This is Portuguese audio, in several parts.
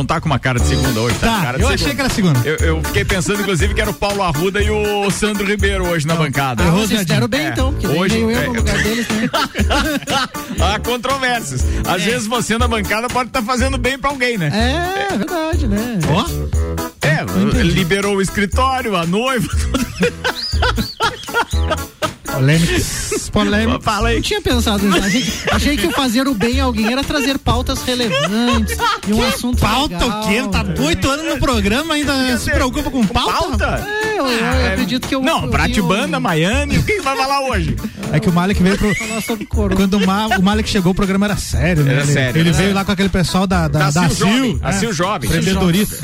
Não tá, não tá com uma cara de segunda hoje, tá? Tá, cara de eu segunda. achei que era segunda. Eu, eu fiquei pensando, inclusive, que era o Paulo Arruda e o Sandro Ribeiro hoje na bancada. errou, Vocês deram bem É. então, porque Hoje, eu é. no lugar deles, né? Há controvérsias. Às vezes você na bancada pode estar fazendo bem pra alguém, né? É, é verdade, né? Ó, É, liberou o escritório, a noiva. polêmicas. Polêmicas. Fala aí. Eu tinha pensado nisso. Achei, achei que fazer o bem a alguém era trazer pautas relevantes e um assunto Pauta legal. o quê? Tá oito anos no programa, ainda se preocupa com pauta? Pauta? É, eu, eu acredito que eu. Não, eu tenho- Miami, o que vai falar hoje? É que o Malik veio pro. Quando o, Ma, o Malik chegou, o programa era sério, né? Era ele, sério, ele era veio lá com aquele pessoal da, da, Da da, Sil Jovem, CIL. a Sil Jovem.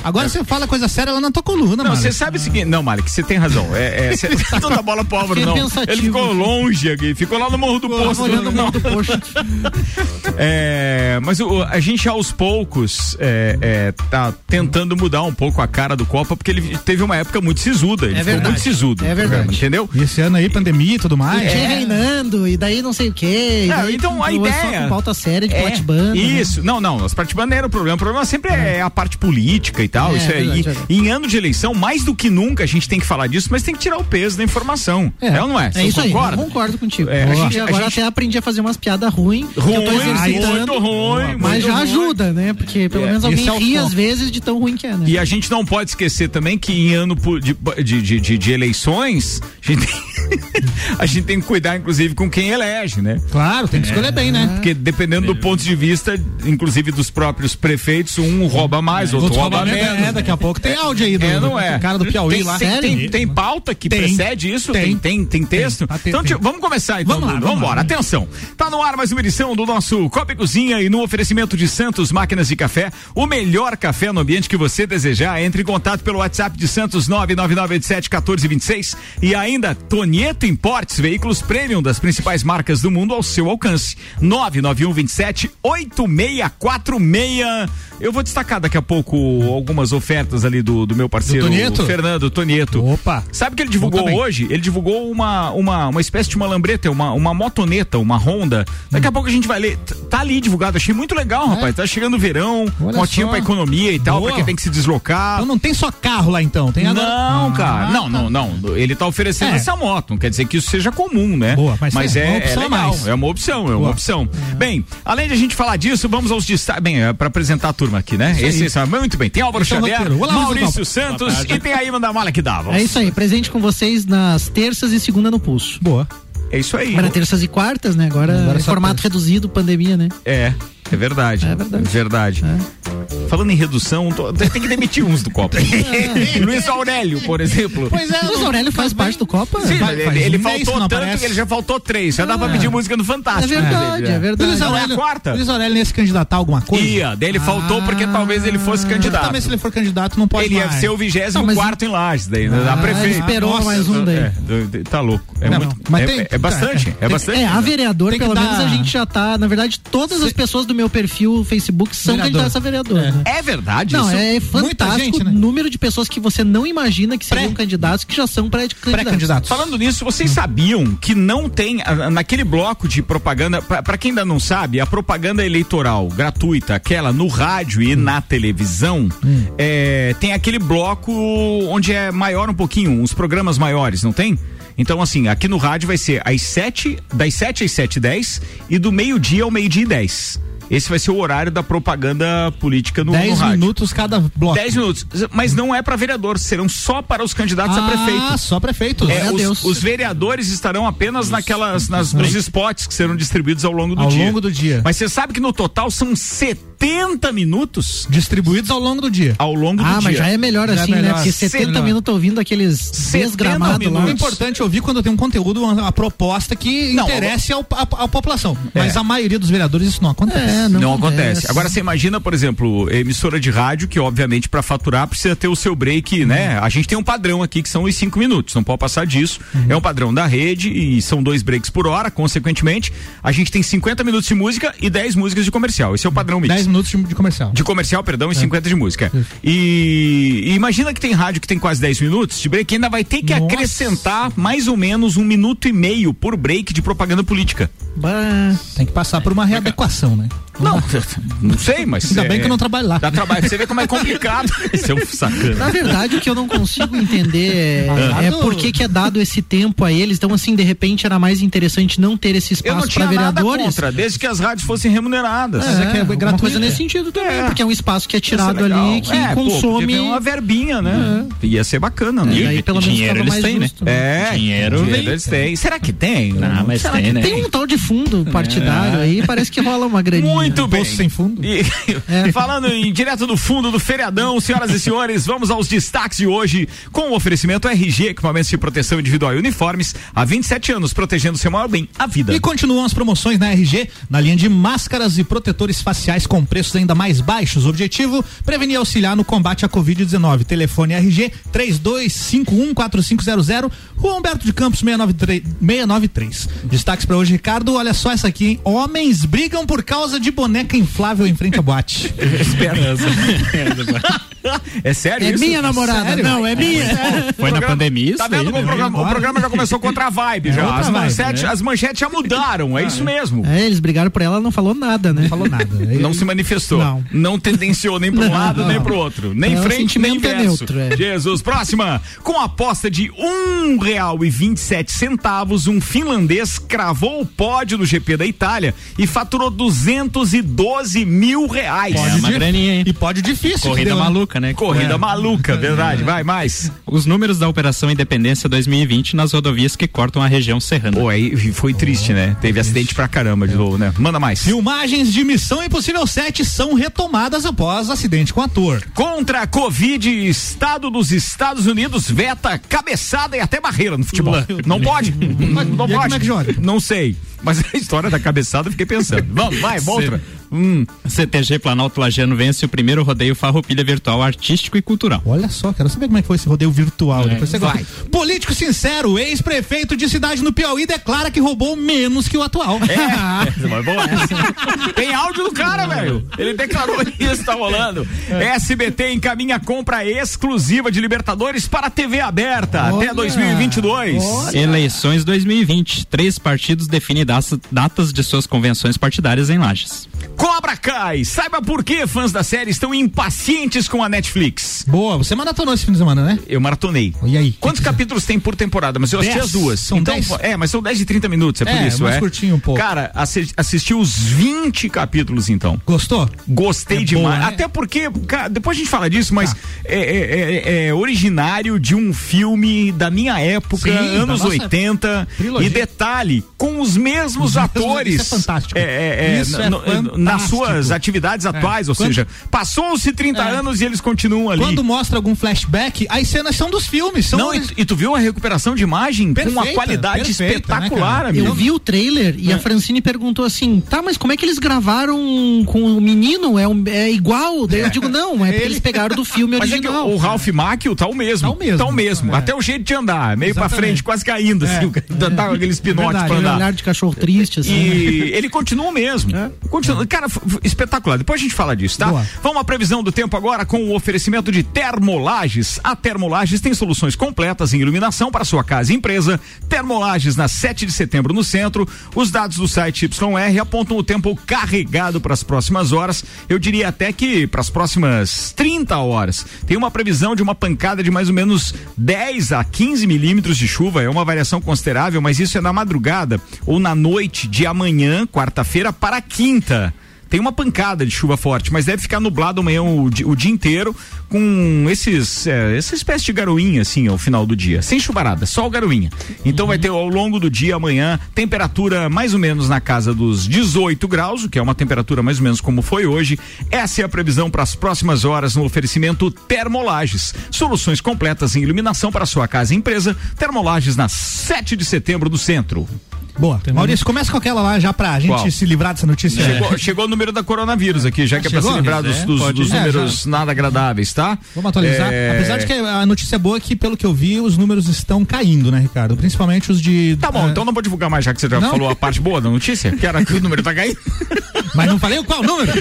Agora você fala coisa séria lá na tua coluna, Não, você sabe o seguinte. Não, Malik, você tem razão. É, é, você toda bola pro Álvaro, não. pensativo. Ele ficou longe aqui, ficou lá no Morro do Poço. olhando não. muito poxa. É, mas o- a gente aos poucos é, é, tá tentando mudar um pouco a cara do Copa, porque ele teve uma época muito sisuda. Ele É ficou verdade. muito sisudo. É verdade. Entendeu? E esse ano aí, pandemia e tudo mais. É. e daí não sei o quê. Não, então a começou ideia. com pauta séria de é, platibanda. né? Isso, não, não, as platibandas não era o problema. O problema sempre é, a parte política e tal. É, isso é, verdade, e- e em ano de eleição, mais do que nunca, a gente tem que falar disso, mas tem que tirar o peso da informação. É, ou não é? É Você isso aí, concorda? eu concordo contigo. É, a gente- E a agora gente- até aprendi a fazer umas piadas ruins, Ruim, muito ruim, Mas já ruim. ajuda, né? Porque pelo É, menos alguém é ri às vezes de tão ruim que é, né? E a gente não pode esquecer também que em ano de, de, de- de eleições, a gente, tem, a gente tem que cuidar, inclusive, com quem elege, né? Claro, tem que escolher bem, né? Porque dependendo do ponto de vista, inclusive dos próprios prefeitos, um rouba mais, outro Outros rouba roubamentos, menos. É, daqui a pouco tem áudio aí do, É, não é? cara do Piauí tem, lá. Tem, tem, tem pauta que Tem. precede isso? Tem, tem, Tem. texto? Tem. Tem, então, tem. tio, vamos começar então. Vamos lá, vamos embora. Atenção. Tá no ar mais uma edição do nosso Copa e Cozinha e no oferecimento de Santos Máquinas de Café, o melhor café no ambiente que você desejar. Entre em contato pelo WhatsApp de Santos 999871426 e ainda Tonieto Importes, veículos premium das principais marcas do mundo ao seu alcance. 99127 8646. Eu vou destacar daqui a pouco algumas ofertas ali do, do meu parceiro Do Tonieto? Fernando Tonieto. Opa. Sabe o que ele divulgou hoje? Ele divulgou uma, uma, uma espécie de uma lambreta, uma, uma motoneta, uma Honda. Daqui a pouco a gente vai ler. Tá ali divulgado, achei muito legal, rapaz. Tá chegando o verão, Olha motinho só. pra economia e tal, Boa. pra quem tem que se deslocar. Então não tem só carro lá então, tem agora... Não, Ah, cara. Não, tá. não, não. Ele tá oferecendo É. essa moto. Não quer dizer que isso seja comum, né? Boa, mas é, é, uma opção é a legal. mais. É uma opção, é uma Boa. opção. Bem, além de a gente falar disso, vamos aos destaques. Bem, é pra apresentar a turma aqui, né? Esse, esse, muito bem. Tem Álvaro Esse é o Xavier. Olá, Maurício Santos e tem a Ivan da Mala que dava. É isso aí, presente com vocês nas terças e segunda no pulso. Boa. É isso aí. Era terças e quartas, né? Agora, Agora só formato reduzido, pandemia, né? É, é verdade. É verdade. verdade. Falando em redução, tô- tem que demitir uns do Copa. Luiz Aurélio, por exemplo. Pois é, Luiz Aurélio faz parte do Copa? Sim, Faz- ele, ele um faltou tanto aparece. que ele já faltou três. Já dá pra Ah. pedir música no É Fantástico. verdade, né? é verdade. Luiz Não, é a Aurélio, quarta. Luiz Aurélio ia se candidatar a alguma coisa? Ia, daí ele faltou porque talvez ele fosse candidato. Também se ele for candidato não pode Ele ia mais. ser o vigésimo quarto em Lages, daí, né, da Ah, prefeita. ele esperou Nossa, mais um daí. é, tá louco. É, Não, muito, não, mas é, tem- é- é bastante, é bastante. É, a vereador, Tem que pelo menos a gente já tá. Na verdade, todas as pessoas do meu perfil Facebook são Vereador. candidatas a vereador. É. né? É verdade Não, isso? é fantástico gente, né? o número de pessoas que você não imagina que seriam Pré. candidatos que já são pré-candidatos. Pré-candidatos. Falando nisso, vocês sabiam que não tem naquele bloco de propaganda, pra pra quem ainda não sabe, a propaganda eleitoral gratuita, aquela no rádio e na televisão, é, tem aquele bloco onde é maior um pouquinho, uns programas maiores, não tem? Então, assim, aqui no rádio vai ser às 7, das 7 às 7 e 10 e do meio-dia ao meio-dia e 10. Esse vai ser o horário da propaganda política no, no 10 rádio. minutos cada bloco. 10 minutos. Mas não é para vereador, serão só para os candidatos a prefeito. Ah, só prefeitos. É, os, Deus. os vereadores estarão apenas naquelas, nas, nos spots que serão distribuídos ao longo do Ao dia. longo do dia. Mas você sabe que no total são 70 minutos Distribuídos ao longo do dia. ao longo do Ah, dia. mas já é melhor Já é assim, né? melhor. Porque 70 Melhor. minutos ouvindo aqueles 70 desgramados lá. O minutos. importante é ouvir quando tem um conteúdo, uma, a proposta que Não, interesse ao, a, a população. Mas É. a maioria dos vereadores isso não acontece. É, Não, acontece. Agora você imagina, por exemplo, emissora de rádio que obviamente para faturar precisa ter o seu break, né? A gente tem um padrão aqui que são os cinco minutos, não pode passar disso. É um padrão da rede e são dois breaks por hora, consequentemente, a gente tem 50 minutos de música e 10 músicas de comercial. Esse é o padrão mix. 10 minutos de, comercial. De comercial, perdão, e 50 de música. E, e imagina que tem rádio que tem quase 10 minutos de break, ainda vai ter que Nossa. acrescentar mais ou menos um minuto e meio por break de propaganda política. Bah, Tem que passar por uma readequação, né? Não, não sei, mas. Ainda é- bem que eu não trabalho lá. Dá trabalho, você vê como é complicado. Esse é um Na sacana. verdade, o que eu não consigo entender é, Ah, é por que que é dado esse tempo a eles. Então, assim, de repente era mais interessante não ter esse não espaço para nada vereadores. contra, desde que as rádios fossem remuneradas. Mas é que é gratuito, coisa é. nesse sentido também, É. porque é um espaço que é ser tirado ali que É, pô, consome. ter uma verbinha, né? Ia ser bacana, né? E aí, pelo menos, dinheiro ficava eles têm, né? justo, né? É, Dinheiro vem. eles têm. Será que tem? Ah, mas Será tem, que né? Tem um tal de fundo partidário aí, parece que rola uma graninha. Muito bem. Poço sem fundo. E, É. Falando em direto do fundo do feriadão, senhoras e senhores, vamos aos destaques de hoje com o oferecimento RG, equipamentos de proteção individual e uniformes, há 27 anos protegendo seu maior bem, a vida. E continuam as promoções na RG, na linha de máscaras e protetores faciais com preços ainda mais baixos. O objetivo, prevenir e auxiliar no combate à Covid-19. Telefone RG 32514500, Rua Humberto de Campos 693. 693. Destaques para hoje, Ricardo. Olha só essa aqui, hein? Homens brigam por causa de boneca inflável em frente à boate. É sério É isso? minha namorada, Sério? não, é minha. Foi na Programa- pandemia isso Tá vendo daí, como o né? programa, o programa já começou contra a vibe já. outra As vibe, manchetes, né? as manchetes já mudaram, é isso mesmo. É, eles brigaram por ela, não falou nada, né? Não falou nada. Não se manifestou. Não. Não tendenciou nem para um lado, não. nem para o outro. Nem É, frente, nem é verso. neutro, é. Jesus. Próxima. Com aposta de um real e vinte e sete centavos, um finlandês cravou o pódio do GP da Itália e faturou 212 mil reais. É uma de- graninha, hein? E pode difícil. Corrida deu, maluca, né? Corrida É. maluca, verdade. Vai mais. Os números da Operação Independência 2020 nas rodovias que cortam a região serrana. Pô, aí foi triste, né? Teve acidente pra caramba de novo, né? Manda mais. Filmagens de Missão Impossível 7 são retomadas após acidente com ator. Contra a Covid, Estado dos Estados Unidos veta cabeçada e até barreira no futebol. Não pode? Não, pode. como é que joga? Não sei. Mas a história da cabeçada eu fiquei pensando. Vamos, vai, outra. Hum, CTG Planalto Lagiano vence o primeiro rodeio Farroupilha Virtual Artístico e Cultural. Olha só, quero saber como é que foi esse rodeio virtual. Depois você vai. gosta. Político sincero, ex-prefeito de cidade no Piauí declara que roubou menos que o atual. É, mas boa essa. Tem áudio do cara, velho. Ele declarou isso, tá rolando. SBT encaminha compra exclusiva de Libertadores para a TV aberta até Olha. 2022. Eleições 2020. Três partidos definem datas de suas convenções partidárias em Lages. Cobra Kai. Saiba por que fãs da série estão impacientes com a Netflix. Boa, você maratonou esse fim de semana, né? Eu maratonei. E aí? Quantos capítulos tem por temporada? Mas eu assisti Dez. as duas. São então, dez? É, mas são 10 de 30 minutos, é por É, isso, mais é. curtinho um pouco. Cara, assi assisti os 20 capítulos, então. Gostou? Gostei É demais. boa, né? Até porque, cara, depois a gente fala disso, mas Tá. é, é- é- é originário de um filme da minha época, Sim, anos nossa 80. trilogia. E detalhe, com os mesmos Os mesmos- atores. isso é fantástico. É, é, é, Isso é no- fantástico. Nas suas atividades atuais, ou Quando- seja, passou-se 30 É. anos e eles continuam ali. Quando mostra algum flashback, as cenas são dos filmes. São Não, e, e tu viu a recuperação de imagem com uma Perfeita, qualidade perfeita, espetacular, né, amigo. Eu vi o trailer e a Francine perguntou assim: tá, mas como é que eles gravaram com o menino? É, um- é igual? Daí eu digo: não, é porque eles pegaram do filme Mas é que original. o Ralph Macchio tá o mesmo. Tá o mesmo. Tá o mesmo. É. Até o jeito de andar, meio pra Exatamente. frente, quase caindo, assim. o- Tá com aqueles pinotes Verdade, pra Aquele andar. olhar de cachorro triste, assim. E ele continua o mesmo. É. Continua. Cara, espetacular. Depois a gente fala disso, tá? Boa. Vamos à previsão do tempo agora com o oferecimento de Termolages. A Termolages tem soluções completas em iluminação para sua casa e empresa. Termolages na 7 de setembro no centro. Os dados do site YR apontam o tempo carregado para as próximas horas. Eu diria até que para as próximas 30 horas. Tem uma previsão de uma pancada de mais ou menos 10 a 15 milímetros de chuva. É uma variação considerável, mas isso é na madrugada ou na noite de amanhã, quarta-feira, para quinta. Tem uma pancada de chuva forte, mas deve ficar nublado amanhã o, o dia inteiro com esses, é, essa espécie de garoinha assim ao final do dia, sem chuvarada, só o garoinha. Então vai ter ao longo do dia amanhã temperatura mais ou menos na casa dos 18 graus, o que é uma temperatura mais ou menos como foi hoje. Essa é a previsão para as próximas horas no oferecimento Termolages. Soluções completas em iluminação para sua casa e empresa. Termolages na 7 de setembro do centro. Boa. Maurício, começa com aquela lá já pra gente Qual? se livrar dessa notícia. Chegou, chegou o número da coronavírus aqui, já que é pra se Chegou? livrar dos, É, dos- dos É, números nada agradáveis, tá? Vamos atualizar. É, Apesar de que a notícia boa é que, pelo que eu vi, os números estão caindo, né, Ricardo? Principalmente os de. Tá bom, ah, então não vou divulgar mais, já que você já Não? falou a parte boa da notícia, que era que o número tá caindo. Mas não falei qual número?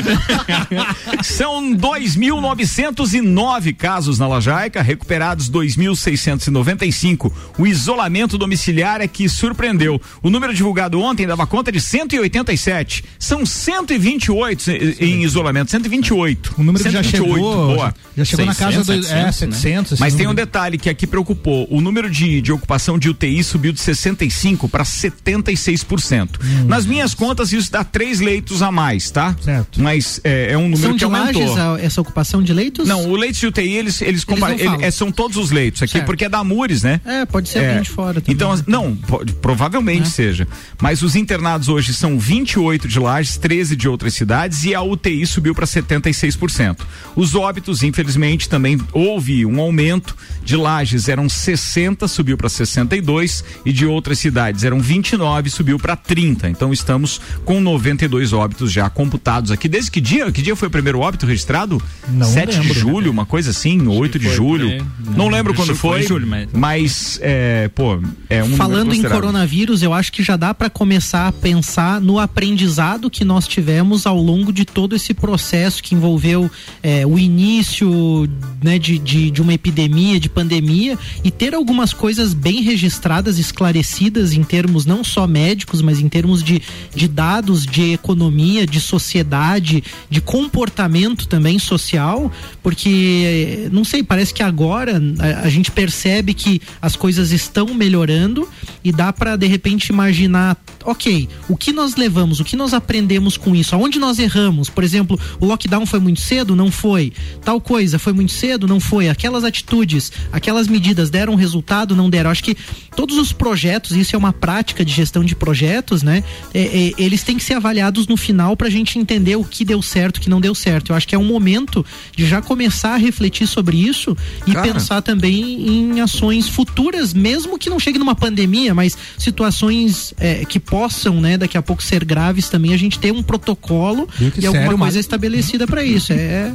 São 2.909 casos na Lajaica, recuperados 2.695. O isolamento domiciliar é que surpreendeu. O número divulgado ontem dava conta de 187. São 128 em- em isolamento, 128. O número que já 128, chegou. boa. Já chegou na 600, casa do. é, 700, né? 700. Mas tem um número. detalhe que aqui preocupou. O número de, de ocupação de UTI subiu de 65 para 76%. Nas minhas contas, isso dá três leitos a mais, tá? Certo. Mas é, é um número São que de aumentou. a- essa ocupação de leitos? Não, o leite de UTI, eles, eles, não falam. ele- é, são todos os leitos aqui, Certo. porque é da Amures, né? É, pode ser alguém de fora também. Então, as- não, pode- provavelmente seja. Mas os internados hoje são 28 de Lages, 13 de outras cidades e a UTI subiu para 76%. Os óbitos, infelizmente, também houve um aumento. De Lages eram 60, subiu para 62 e de outras cidades eram 29, subiu para 30. Então estamos com 92 óbitos já computados aqui. Desde que dia? Que dia foi o primeiro óbito registrado? Não 7 de lembro. julho, uma coisa assim, 8 de julho. Não Não, lembro quando foi foi, julho, mas- mas é, pô, é um número Falando em coronavírus, eu acho que já dá para começar a pensar no aprendizado que nós tivemos ao longo de todo esse processo que envolveu é, o início né, de, de, de uma epidemia, de pandemia, e ter algumas coisas bem registradas, esclarecidas em termos não só médicos, mas em termos de, de dados, de economia, de sociedade, de comportamento também social, porque não sei, parece que agora a, a gente percebe que as coisas estão melhorando e dá para de repente imaginar, ok, o que nós levamos, o que nós aprendemos com isso, aonde nós erramos, por exemplo, o lockdown foi muito cedo, não foi, tal coisa foi muito cedo, não foi, aquelas atitudes, aquelas medidas deram resultado, não deram. Acho que todos os projetos, isso é uma prática de gestão de projetos, né? é, é, eles têm que ser avaliados no final para a gente entender o que deu certo, o que não deu certo. Eu acho que é um momento de já começar a refletir sobre isso e Cara. pensar também em ações futuras, mesmo que não chegue numa pandemia, mas situações é, que possam, né, daqui a pouco ser graves também, a gente ter um protocolo e alguma sério, coisa mas- estabelecida para isso. É,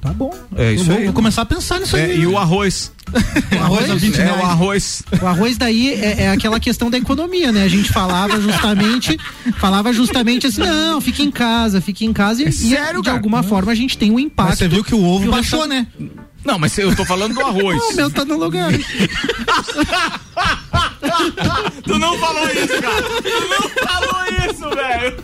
Tá bom. É isso eu vou, aí. vou começar a pensar nisso É, aí. e o arroz. O arroz a 20 É, o arroz. O arroz daí é, é aquela questão da economia, né? A gente falava justamente, falava justamente assim, não, fique em casa, fique em casa e, É sério, e de cara? alguma forma a gente tem um impacto. Mas você viu que o ovo o baixou, né? Não, mas eu tô falando do arroz. Não, o meu tá no lugar. tu não falou isso, cara. Tu não falou isso, velho.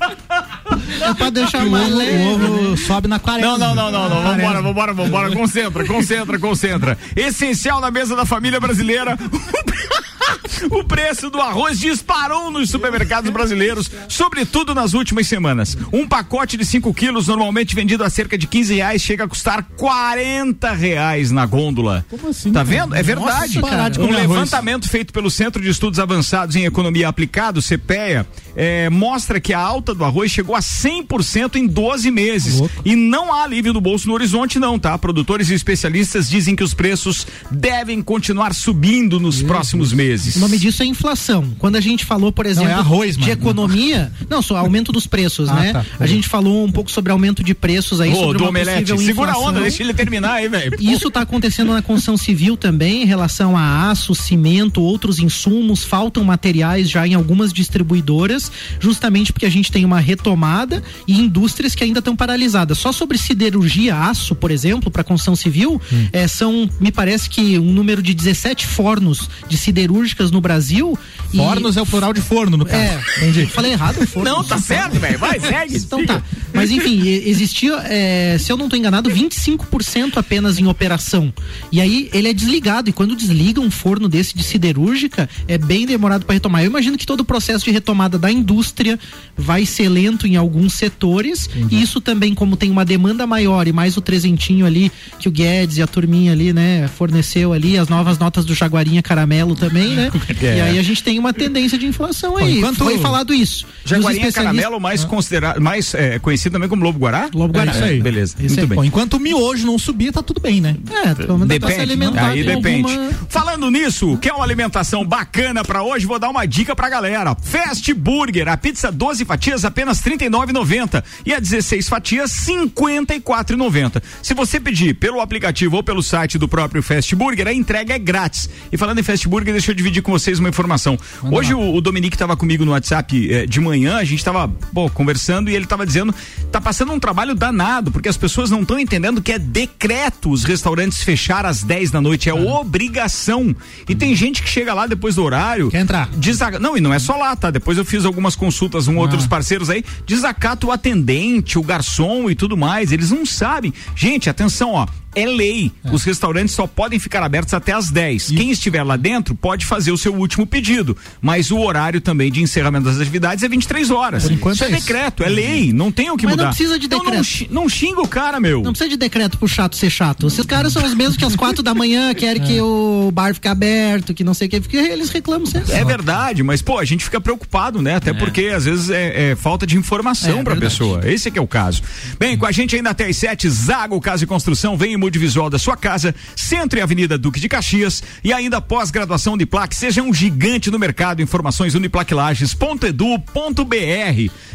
É pra deixar O mais ovo, leve. o ovo sobe na quaresma. Não, não, não, não, não. Vambora, vambora, vambora. Concentra, concentra, concentra. Essencial na mesa da família brasileira. O preço do arroz disparou nos supermercados brasileiros, sobretudo nas últimas semanas. Um pacote de 5 quilos, normalmente vendido a cerca de 15 reais, chega a custar 40 reais na gôndola. Como assim, Tá vendo? É verdade. Nossa, um arroz. levantamento feito pelo Centro de Estudos Avançados em Economia Aplicada, CPEA, eh, mostra que a alta do arroz chegou a 100% em 12 meses. E não há alívio do bolso no horizonte, não, tá? Produtores e especialistas dizem que os preços devem continuar subindo nos próximos meses. O nome disso é inflação. Quando a gente falou, por exemplo, é arroz, de mano. economia, não, só aumento dos preços, Ah, né? tá. A gente falou um pouco sobre aumento de preços aí, Ô, sobre do omelete, segura a onda, deixa ele terminar aí, velho. E Isso está acontecendo na construção civil também, em relação a aço, cimento, outros insumos. Faltam materiais já em algumas distribuidoras, justamente porque a gente tem uma retomada e indústrias que ainda estão paralisadas. Só sobre siderurgia, aço, por exemplo, para construção civil, eh, são, me parece que um número de 17 fornos de siderúrgicas no Brasil. e- Fornos é o plural de forno, no caso. É, Entendi. Falei errado, forno. Não, tá certo, velho. Vai, segue. Então tá. Mas enfim, e- existia, é, se eu não tô enganado, 25% apenas em operação. E aí ele é desligado. E quando desliga um forno desse de siderúrgica, é bem demorado para retomar. Eu imagino que todo o processo de retomada da indústria vai ser lento em alguns setores. E isso também, como tem uma demanda maior e mais o trezentinho ali que o Guedes e a turminha ali, né, forneceu ali, as novas notas do Jaguarinha Caramelo também, né? É. E aí a gente tem uma tendência de inflação aí. enquanto- Foi falado isso. Jaguarinha especialistas- Caramelo, mais considerado, mais é, conhecido também como Lobo Guará? Lobo Guará. É isso aí. Beleza. Isso Muito aí. bem. Bom, enquanto o miojo não subir, tá tudo bem, né? É, dá pra se Depende, alimentar aí depende. alguma- Falando nisso, quer uma alimentação bacana pra hoje? Vou dar uma dica pra galera. Fast Burger, a pizza 12 fatias apenas R$ 39,90 e a 16 fatias R$ 54,90. Se você pedir pelo aplicativo ou pelo site do próprio Fast Burger, a entrega é grátis. E falando em Fast Burger, deixa eu dividir com vocês uma informação. hoje o, o Dominique estava comigo no WhatsApp eh, de manhã, a gente estava conversando e ele estava dizendo, tá passando um trabalho danado, porque as pessoas não estão entendendo que é decreto os restaurantes fechar às 10 da noite, é obrigação. E tem gente que chega lá depois do horário. Quer entrar? Desaga... Não, e não é só lá, tá? Depois eu fiz algumas consultas com outros parceiros aí, desacata o atendente, o garçom e tudo mais. Eles não sabem. Gente, atenção, ó. É lei. Os restaurantes só podem ficar abertos até às 10. Quem estiver lá dentro pode fazer o seu último pedido. Mas o horário também de encerramento das atividades é 23 horas. Por enquanto Isso é, é isso. decreto, é lei. Não tem o que Mas não mudar. precisa de Então não, decreto. xi- não xinga o cara, meu. Não precisa de decreto pro chato ser chato. Esses caras são os mesmos que às quatro da manhã querem que o bar fique aberto, que não sei o que, porque eles reclamam sempre. É verdade, mas pô, a gente fica preocupado, né? Até porque às vezes é, é falta de informação É, pra verdade. pessoa. Esse é que é o caso. Bem, com a gente ainda até às sete, Zago Casa e Construção, vem em multivisual da sua casa, Centro e Avenida Duque de Caxias e ainda pós-graduação Uniplac, seja um gigante no mercado. Informações uniplaclages.edu.br.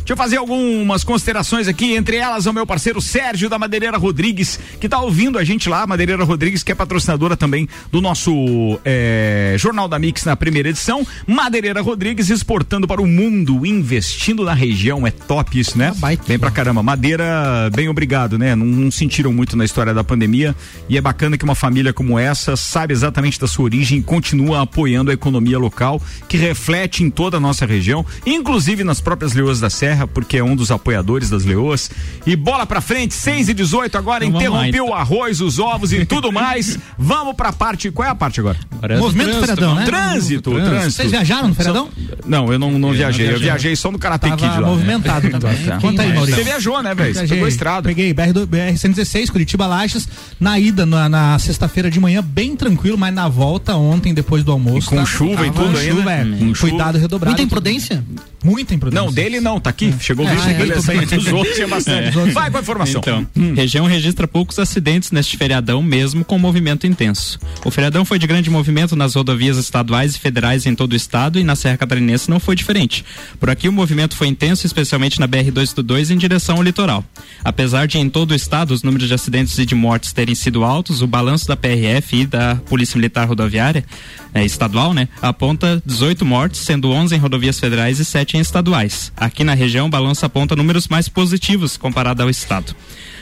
Deixa eu fazer algumas considerações aqui, entre elas o meu parceiro Sérgio da Madeireira Rodrigues, que tá ouvindo a gente lá, Madeireira Rodrigues, que é patrocinadora também do nosso eh, Jornal da Mix na primeira edição. Madeireira Rodrigues exportando para o mundo, investindo na região. É top isso, né? Bem pra caramba. Madeira, bem obrigado, né? Não, não sentiram muito na história da pandemia e é bacana que uma família como essa sabe exatamente da sua origem e continua apoiando a economia local, que reflete em toda a nossa região, inclusive nas próprias Leoas da Serra, porque é um dos apoiadores das Leoas. E bola pra frente, 6 e 18 agora, Então interrompeu então. o arroz, os ovos e tudo mais. Vamos pra parte. Qual é a parte agora? Agora é do Movimento trânsito, feriadão, né? Trânsito, Trânsito. trânsito. Vocês viajaram no feriadão? Não, eu não, não viajei. Eu viajei. viajei só no Karate Kid Tava lá. movimentado também. Tá. Conta aí, Maurício. Você viajou, né, velho? Pegou a estrada. Peguei BR, do- BR-116, Curitiba Lages, na ida, na, na sexta-feira de manhã, bem tranquilo, mas na volta ontem, depois do almoço. E com tava- chuva e tava tudo com ainda? chuva, é. Com chuva. Cuidado redobrado. Muita imprudência? Muita imprudência. Não, dele não, tá aqui. Chegou o É, vídeo, é, beleza. tudo bem. Mas dos outros tinha bastante. Outros- Vai com a informação. Então, região registra poucos acidentes neste feriadão, mesmo com movimento intenso. O feriadão foi de grande movimento nas rodovias estaduais e federais em todo o estado e na Serra Catarinense não foi diferente. Por aqui o movimento foi intenso, especialmente na BR-282 em direção ao litoral. Apesar de em todo o estado os números de acidentes e de mortes terem sido altos, o balanço da PRF e da Polícia Militar Rodoviária eh, estadual, né, aponta 18 mortes, sendo 11 em rodovias federais e 7 em estaduais. Aqui na região, o balanço aponta números mais positivos comparado ao estado.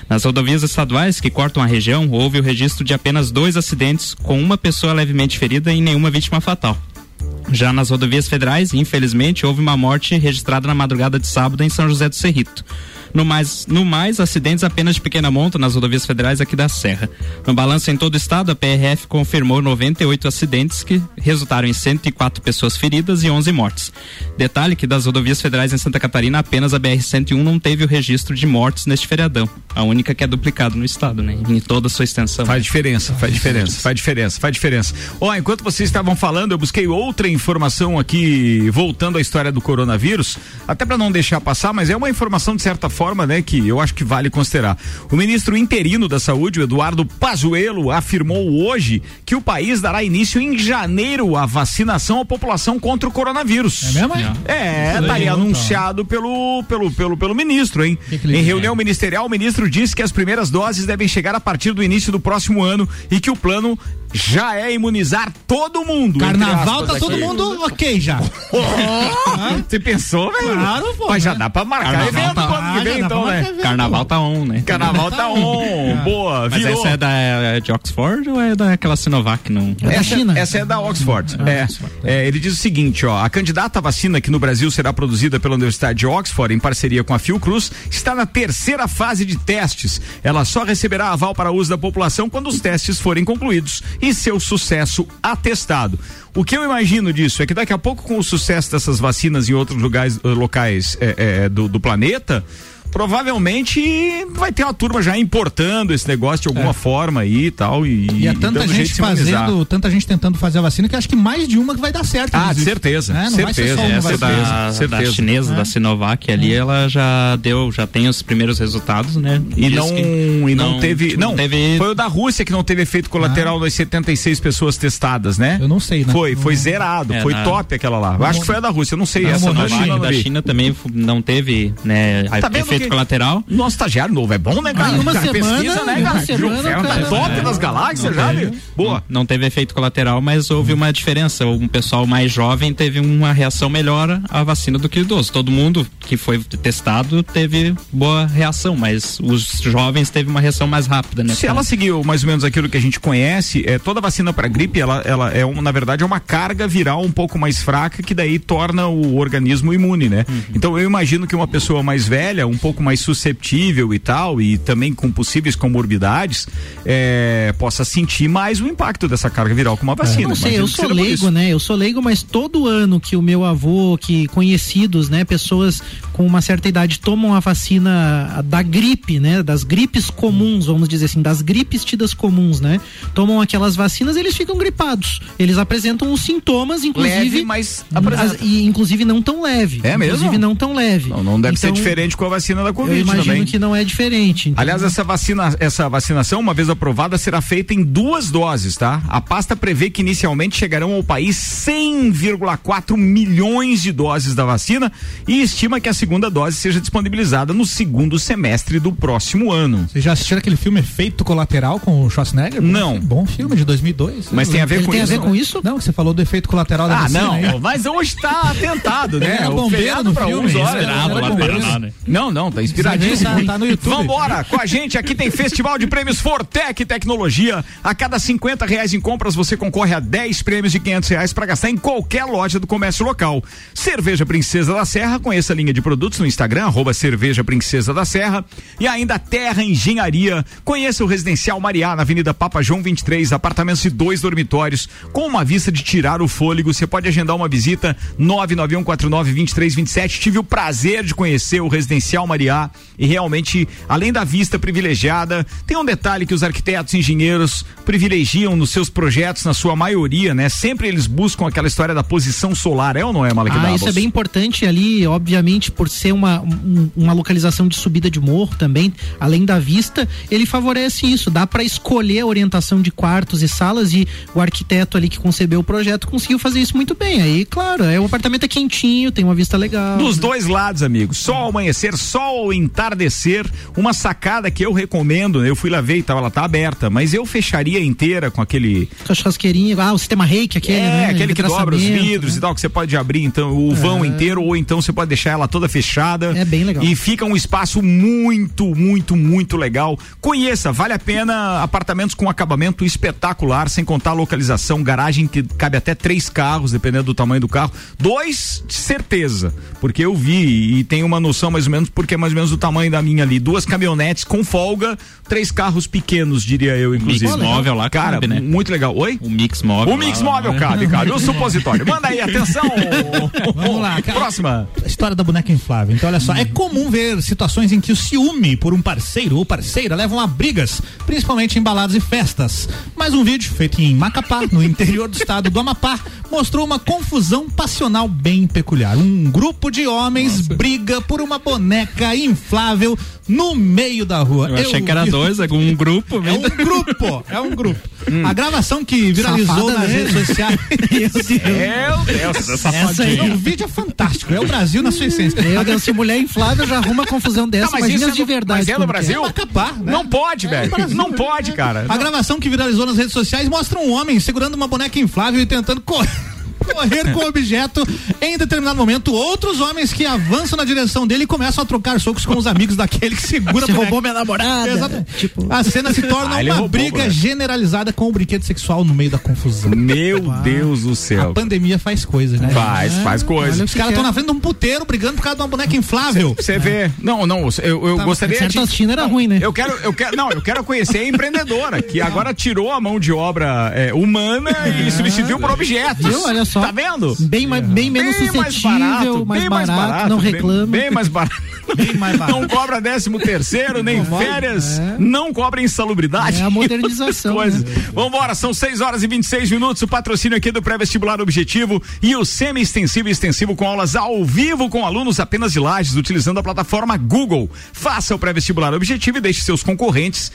Nas rodovias estaduais que cortam a região, houve o registro de apenas dois acidentes, com uma pessoa levemente ferida e nenhuma vítima fatal. Já nas rodovias federais, infelizmente, houve uma morte registrada na madrugada de sábado em São José do Cerrito. No mais, no mais, acidentes apenas de pequena monta nas rodovias federais aqui da Serra. No balanço em todo o estado, a PRF confirmou 98 acidentes que resultaram em 104 pessoas feridas e 11 mortes. Detalhe que das rodovias federais em Santa Catarina, apenas a BR-101 não teve o registro de mortes neste feriadão. A única que é duplicado no estado, né? Em toda a sua extensão. Faz diferença, faz diferença, faz diferença, faz diferença. Ó, enquanto vocês estavam falando, eu busquei outra informação aqui, voltando à história do coronavírus, até para não deixar passar, mas é uma informação de certa forma, né, que eu acho que vale considerar. O ministro interino da Saúde, o Eduardo Pazuello, afirmou hoje que o país dará início em janeiro à vacinação à população contra o coronavírus. É mesmo, é? É, tá aí anunciado pelo, pelo, pelo, pelo ministro, hein? Que que em reunião ministerial, o ministro disse que as primeiras doses devem chegar a partir do início do próximo ano e que o plano já é imunizar todo mundo. Carnaval tá todo aqui. mundo ok já. Você pensou, velho? Claro, pô, Mas já né? dá pra marcar Carnaval evento tá- ano que Ah, vem, já então, né? evento. Carnaval tá on, né? Carnaval tá on. Boa, Mas virou. essa é da é de Oxford ou é daquela Sinovac? Não. É da Essa, China. essa é da Oxford. é, Oxford, é, ele diz o seguinte, ó, a candidata à vacina que no Brasil será produzida pela Universidade de Oxford em parceria com a Fiocruz está na terceira fase de testes. Ela só receberá aval para uso da população quando os testes forem concluídos e seu sucesso atestado. O que eu imagino disso é que daqui a pouco com o sucesso dessas vacinas em outros lugares, eh, locais eh, eh, do, do planeta provavelmente vai ter uma turma já importando esse negócio de alguma forma aí e tal e, E é tanta gente fazendo, tanta gente tentando fazer a vacina que acho que mais de uma que vai dar certo. Ah, certeza, Né? Não vai ser certeza. só uma Essa vacina. da, da certeza. chinesa, É. da Sinovac ali, ela já deu, já tem os primeiros resultados, né? E não, que e não, teve. Não, teve. foi o da Rússia que não teve efeito colateral nas 76 pessoas testadas, né? Eu não sei, né? Foi, foi zerado. É, foi na- top aquela lá. Eu acho que foi a da Rússia, eu não sei. Não, essa da não da. China também não teve, né, Tá vendo efeito que- colateral. Nosso estagiário novo é bom, né, cara? Ah, em uma cara semana- pesquisa, né, cara? semana, Viu? É um cara, top é. das galáxias, já, viu? Boa. Não teve efeito colateral, mas houve uma diferença. Um pessoal mais jovem teve uma reação melhor à vacina do que o idoso. Todo mundo que foi testado teve boa reação, mas os jovens teve uma reação mais rápida, né? Se ela seguiu mais ou menos aquilo que a gente conhece, é, toda vacina para gripe, ela, ela é um, na verdade é uma carga viral um pouco mais fraca que daí torna o organismo imune, né? Então eu imagino que uma pessoa mais velha, um pouco mais susceptível e tal, e também com possíveis comorbidades, é, possa sentir mais o impacto dessa carga viral com uma vacina. Não sei, eu sou leigo, isso. né? Eu sou leigo, mas todo ano que o meu avô, que conhecidos, né, pessoas com uma certa idade tomam a vacina da gripe, né, das gripes comuns, vamos dizer assim, das gripes tidas comuns, né? Tomam aquelas vacinas, eles ficam gripados. Eles apresentam os sintomas, inclusive, Leve, mas apresenta. e inclusive não tão leve. É mesmo? Inclusive não tão leve. Não, não deve ser Então, diferente com a vacina da Eu Covid imagino também. que não é diferente. Então, Aliás, essa vacina, essa vacinação, uma vez aprovada, será feita em duas doses, tá? A pasta prevê que inicialmente chegarão ao país 100,4 milhões de doses da vacina e estima que a segunda dose seja disponibilizada no segundo semestre do próximo ano. Vocês já assistiram aquele filme Efeito Colateral com o Schwarzenegger? Não. Bom filme de 2002. Mas tem a ver ele com tem a isso? ver com isso? Não, você falou do efeito colateral da Ah, vacina. não, aí. mas hoje tá atentado, né? Era O bombeiro no pra filme, lá, né? Não, não, tá inspiradíssimo. Tá- tá no YouTube. Vambora, com a gente aqui tem Festival de Prêmios Fortec Tecnologia. A cada 50 reais em compras você concorre a 10 prêmios de 500 reais para gastar em qualquer loja do comércio local. Cerveja Princesa da Serra, conheça a linha de produtos no Instagram, arroba Cerveja Princesa da Serra. E ainda Terra Engenharia, conheça o Residencial Mariá, na Avenida Papa João 23, apartamentos de dois dormitórios, com uma vista de tirar o fôlego. Você pode agendar uma visita 991492327. Tive o prazer de conhecer o Residencial Mariá e realmente, além da vista privilegiada, tem um detalhe que os arquitetos e engenheiros privilegiam nos seus projetos, na sua maioria, né? Sempre eles buscam aquela história da posição solar, é ou não é, Malek Ah, isso é bem importante ali, obviamente, por ser uma, um- uma localização de subida de morro também, além da vista, ele favorece isso. Dá para escolher a orientação de quartos e salas e o arquiteto ali que concebeu o projeto conseguiu fazer isso muito bem. Aí, claro, é o apartamento é quentinho, tem uma vista legal. Dos dois lados, amigos. Sol ao amanhecer, sol ao entardecer. Uma sacada que eu recomendo, né? eu fui lá ver e tava, ela tá aberta, mas eu fecharia inteira com aquele. Com a churrasqueirinha, ah, o sistema reiki, aquele, é, né? aquele que dobra os vidros né? e tal, que você pode abrir então o vão inteiro, ou então você pode deixar ela toda fechada. É bem legal. E fica um espaço muito, muito, muito legal. Conheça, vale a pena apartamentos com acabamento espetacular, sem contar a localização, garagem que cabe até três carros, dependendo do tamanho do carro. Dois, de certeza, porque eu vi e tenho uma noção mais ou menos, porque é mais ou menos do tamanho da minha ali. Duas caminhonetes com folga, três carros pequenos, diria eu, inclusive. Mix móvel lá Cara, cabe, né? muito legal. Oi? O mix móvel. O mix lá, móvel né? cabe, cara. E o supositório. Manda aí, atenção. Vamos lá, cara. Próxima. A história da boneca inflável. Então, olha só, é comum ver situações em que o ciúme por um parceiro ou parceira levam a brigas, principalmente em baladas e festas. Mas um vídeo feito em Macapá, no interior do estado do Amapá, mostrou uma confusão passional bem peculiar. Um grupo de homens briga por uma boneca inflável no meio da rua. Eu achei que era dois, é um grupo. É um grupo, é um grupo. A gravação que viralizou Safada nas mesmo. redes sociais. Meu Deus, essa Essa aí. o vídeo é fantástico, é o Brasil na sua essência. Meu Deus, se mulher inflável já arruma confusão dessa, Não, mas imagina isso é de no- verdade. mas é no que Brasil? Macapá, né? Não pode, velho. Brasil, Não pode, cara. A gravação que viralizou nas redes sociais mostra um homem segurando uma boneca inflável e tentando correr. Correr com o objeto. Em determinado momento, outros homens que avançam na direção dele e começam a trocar socos com os amigos daquele que segura Você a roubou minha namorada. Exato. Tipo, A cena se torna Ah, uma roubou, briga né? generalizada com o brinquedo sexual no meio da confusão. Meu Deus do A céu. pandemia faz coisas, né? Faz, faz coisa. Os caras estão na frente de um puteiro brigando por causa de uma boneca inflável. Você vê. Não, não, eu, eu Tá, gostaria de. a China era não, ruim, né? Eu quero, eu quero, não, eu quero conhecer a empreendedora, que agora tirou a mão de obra é, humana e substituiu por objetos. Viu? Olha só. Tá vendo? Bem, mais- bem menos Bem mais suscetível, barato, mais, bem barato, mais barato, não reclama. Bem, mais barato. Bem mais barato. Não cobra décimo terceiro, nem Não, férias, é. não cobra insalubridade. É a modernização, né? Vambora, são 6 horas e 26 minutos. O patrocínio aqui do pré-vestibular objetivo e o semi-extensivo e extensivo com aulas ao vivo com alunos apenas de lajes, utilizando a plataforma Google. Faça o pré-vestibular objetivo e deixe seus concorrentes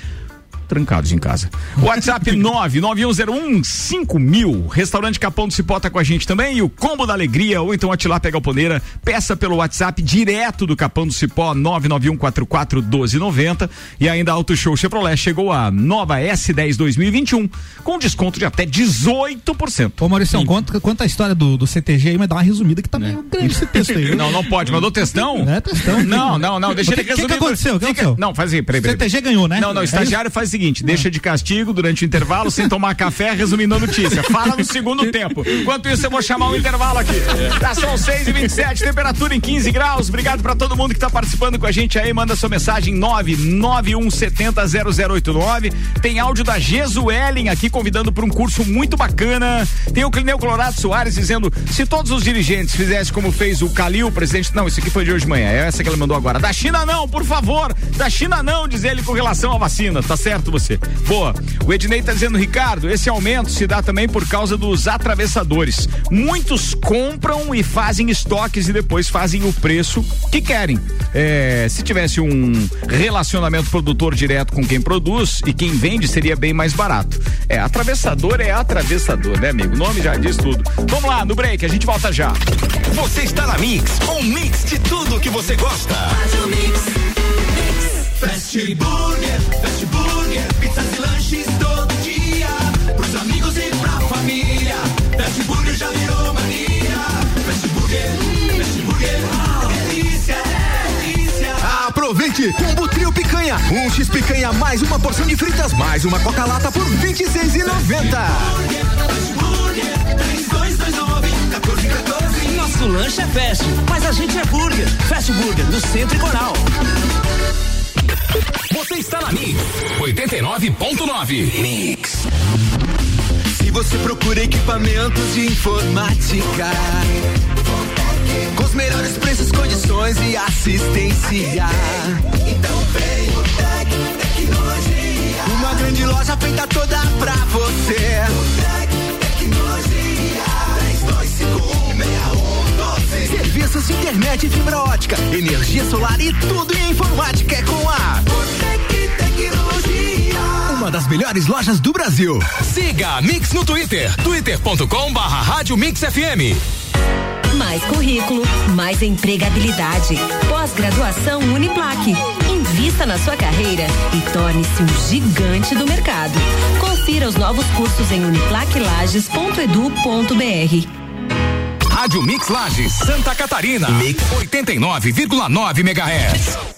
trancados em casa. WhatsApp 991015000. Restaurante Capão do Cipó tá com a gente também. E o Combo da Alegria, ou então Atilar Pega Galponeira. Peça pelo WhatsApp direto do Capão do Cipó 991441290. E ainda Auto Show Chevrolet chegou a nova S10 2021 com desconto de até 18%. Ô Maurício, conta, conta a história do, do CTG aí, mas dá uma resumida que tá meio grande esse texto aí. É. Não, não pode. Mandou textão? É textão. Não, não, não. Deixa O que- ele que que resumir. aconteceu? O que Fica- aconteceu? Não, faz aí, peraí, peraí. CTG ganhou, né? Não, não, o É estagiário faz o seguinte: deixa de castigo durante o intervalo, sem tomar café, resumindo a notícia. Fala no segundo tempo. Enquanto isso, eu vou chamar o intervalo aqui. Tá, são 6 e 27 temperatura em 15 graus. Obrigado pra todo mundo que tá participando com a gente aí. Manda sua mensagem 991700089. Tem áudio da Jesuelen aqui convidando para um curso muito bacana. Tem o Clineu Colorado Soares dizendo: se todos os dirigentes fizessem como fez o Calil, presidente. Não, isso aqui foi de hoje de manhã. É essa que ela mandou agora. Da China não, por favor. Da China não, diz ele com relação à vacina. Tá certo você? Boa. O Ednei tá dizendo, Ricardo, esse aumento se dá também por causa dos atravessadores. Muitos compram e fazem estoques e depois fazem o preço que querem. É, se tivesse um relacionamento produtor direto com quem produz e quem vende, seria bem mais barato. É, atravessador é atravessador, né, amigo? O nome já diz tudo. Vamos lá, no break, a gente volta já. Você está na Mix, um mix de tudo que você gosta. Fast Burger, Fast Burger, pizzas e lanches todo dia. Pros amigos e pra família. Fast Burger já virou mania. Fast Burger, Fast Burger, delícia, delícia. Aproveite! Combo Trio Picanha. Um X Picanha mais uma porção de fritas mais uma Coca-Lata por R$ 26,90. Fast Burger, 3229, 1414. Nosso lanche é fast, mas a gente é burger. Fast Burger, no Centro e Coral. Você está na Mix 89.9. Mix. Se você procura equipamentos de informática, com os melhores preços, condições e assistência, então Internet fibra ótica, energia solar e tudo em informática é com a Tec Tecnologia. uma das melhores lojas do Brasil. Siga a Mix no Twitter, twitter.com barra Rádio Mix FM. Mais currículo, mais empregabilidade. Pós-graduação Uniplaque. Invista na sua carreira e torne-se um gigante do mercado. Confira os novos cursos em uniplaquilages.edu.br. Rádio Mix Lages, Santa Catarina. Mix 89,9 MHz.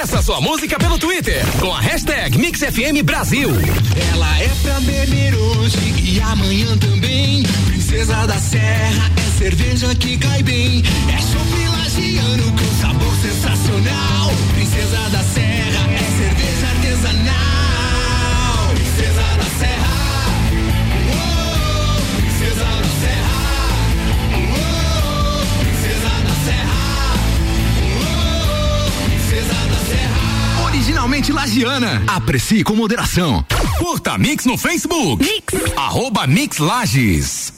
Peça sua música pelo Twitter com a hashtag MixFM Brasil. Ela é pra beber hoje e amanhã também. Princesa da Serra é cerveja que cai bem. É chopp lagiano com sabor sensacional. Princesa da Serra Originalmente lagiana. Aprecie com moderação. Curta Mix no Facebook. Mix. Arroba Mix Lages.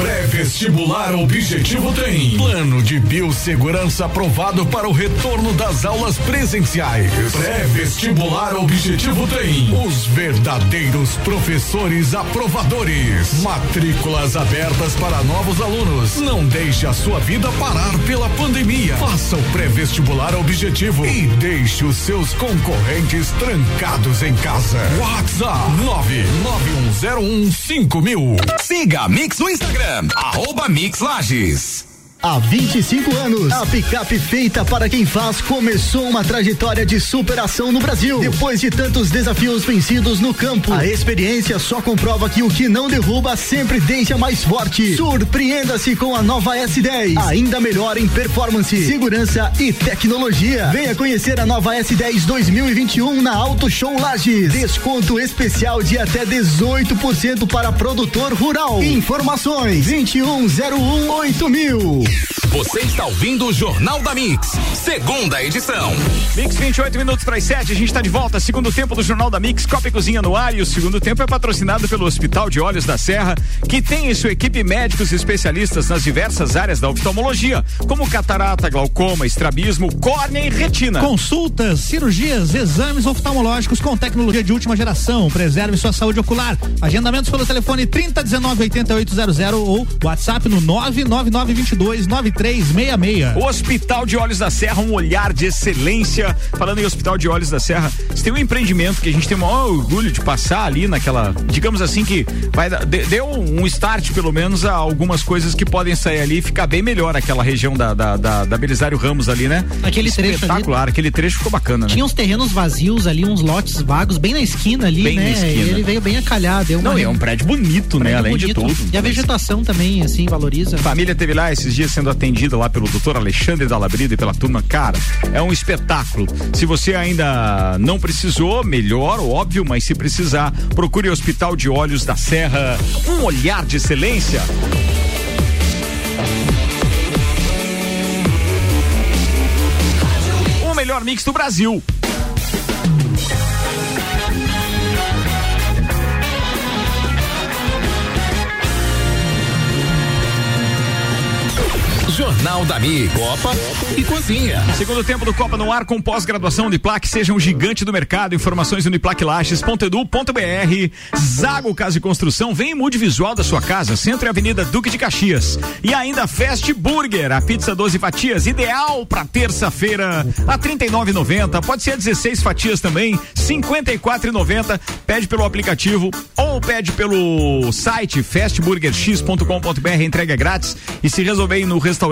Pré-vestibular Objetivo tem plano de biossegurança aprovado para o retorno das aulas presenciais. Pré-vestibular Objetivo tem os verdadeiros professores aprovadores. Matrículas abertas para novos alunos. Não deixe a sua vida parar pela pandemia. Faça o pré-vestibular Objetivo e deixe os seus concorrentes trancados em casa. WhatsApp 991015000. Siga a Mix no Instagram, arroba Mix Lages. Há 25 anos, a picape feita para quem faz começou uma trajetória de superação no Brasil. Depois de tantos desafios vencidos no campo, a experiência só comprova que o que não derruba sempre deixa mais forte. Surpreenda-se com a nova S10, ainda melhor em performance, segurança e tecnologia. Venha conhecer a nova S10 2021 na Auto Show Lages. Desconto especial de até 18% para produtor rural. Informações 2101 mil. Você está ouvindo o Jornal da Mix, segunda edição. Mix 28 minutos para as 7, a gente está de volta. Segundo tempo do Jornal da Mix, Copa e Cozinha no ar. E o segundo tempo é patrocinado pelo Hospital de Olhos da Serra, que tem em sua equipe médicos e especialistas nas diversas áreas da oftalmologia, como catarata, glaucoma, estrabismo, córnea e retina. Consultas, cirurgias, exames oftalmológicos com tecnologia de última geração. Preserve sua saúde ocular. Agendamentos pelo telefone 3019 8800 ou WhatsApp no 99922 9366. Hospital de Olhos da Serra, um olhar de excelência. Falando em Hospital de Olhos da Serra, você tem um empreendimento que a gente tem o maior orgulho de passar ali naquela, digamos assim, que vai deu um start, pelo menos, a algumas coisas que podem sair ali e ficar bem melhor aquela região da, da, da, da Belisário Ramos ali, né? Aquele trecho. Espetacular, aquele trecho ficou bacana, né? Tinha uns terrenos vazios ali, uns lotes vagos, bem na esquina ali, Bem na né? esquina. Ele veio bem a calhar, deu uma Não, e é um prédio bonito, né? prédio Além de tudo. E a vegetação também, assim, valoriza. A família teve lá esses dias sendo atendida lá pelo doutor Alexandre Dalabrida e pela turma. Cara, é um espetáculo. Se você ainda não precisou, melhor, óbvio, mas se precisar, procure o Hospital de Olhos da Serra. Um olhar de excelência. O melhor mix do Brasil. Jornal da Mix, Copa e Cozinha. Segundo tempo do Copa no ar com pós-graduação Uniplac, seja um gigante do mercado. Informações uniplaclages.edu.br. Zago Casa e Construção, vem mude visual da sua casa. Centro e Avenida Duque de Caxias. E ainda Fast Burger, a pizza 12 fatias, ideal para terça-feira, a 39,90. Pode ser a 16 fatias também, 54,90. Pede pelo aplicativo ou pede pelo site fastburgerx.com.br, entrega grátis. E se resolver no restaurante,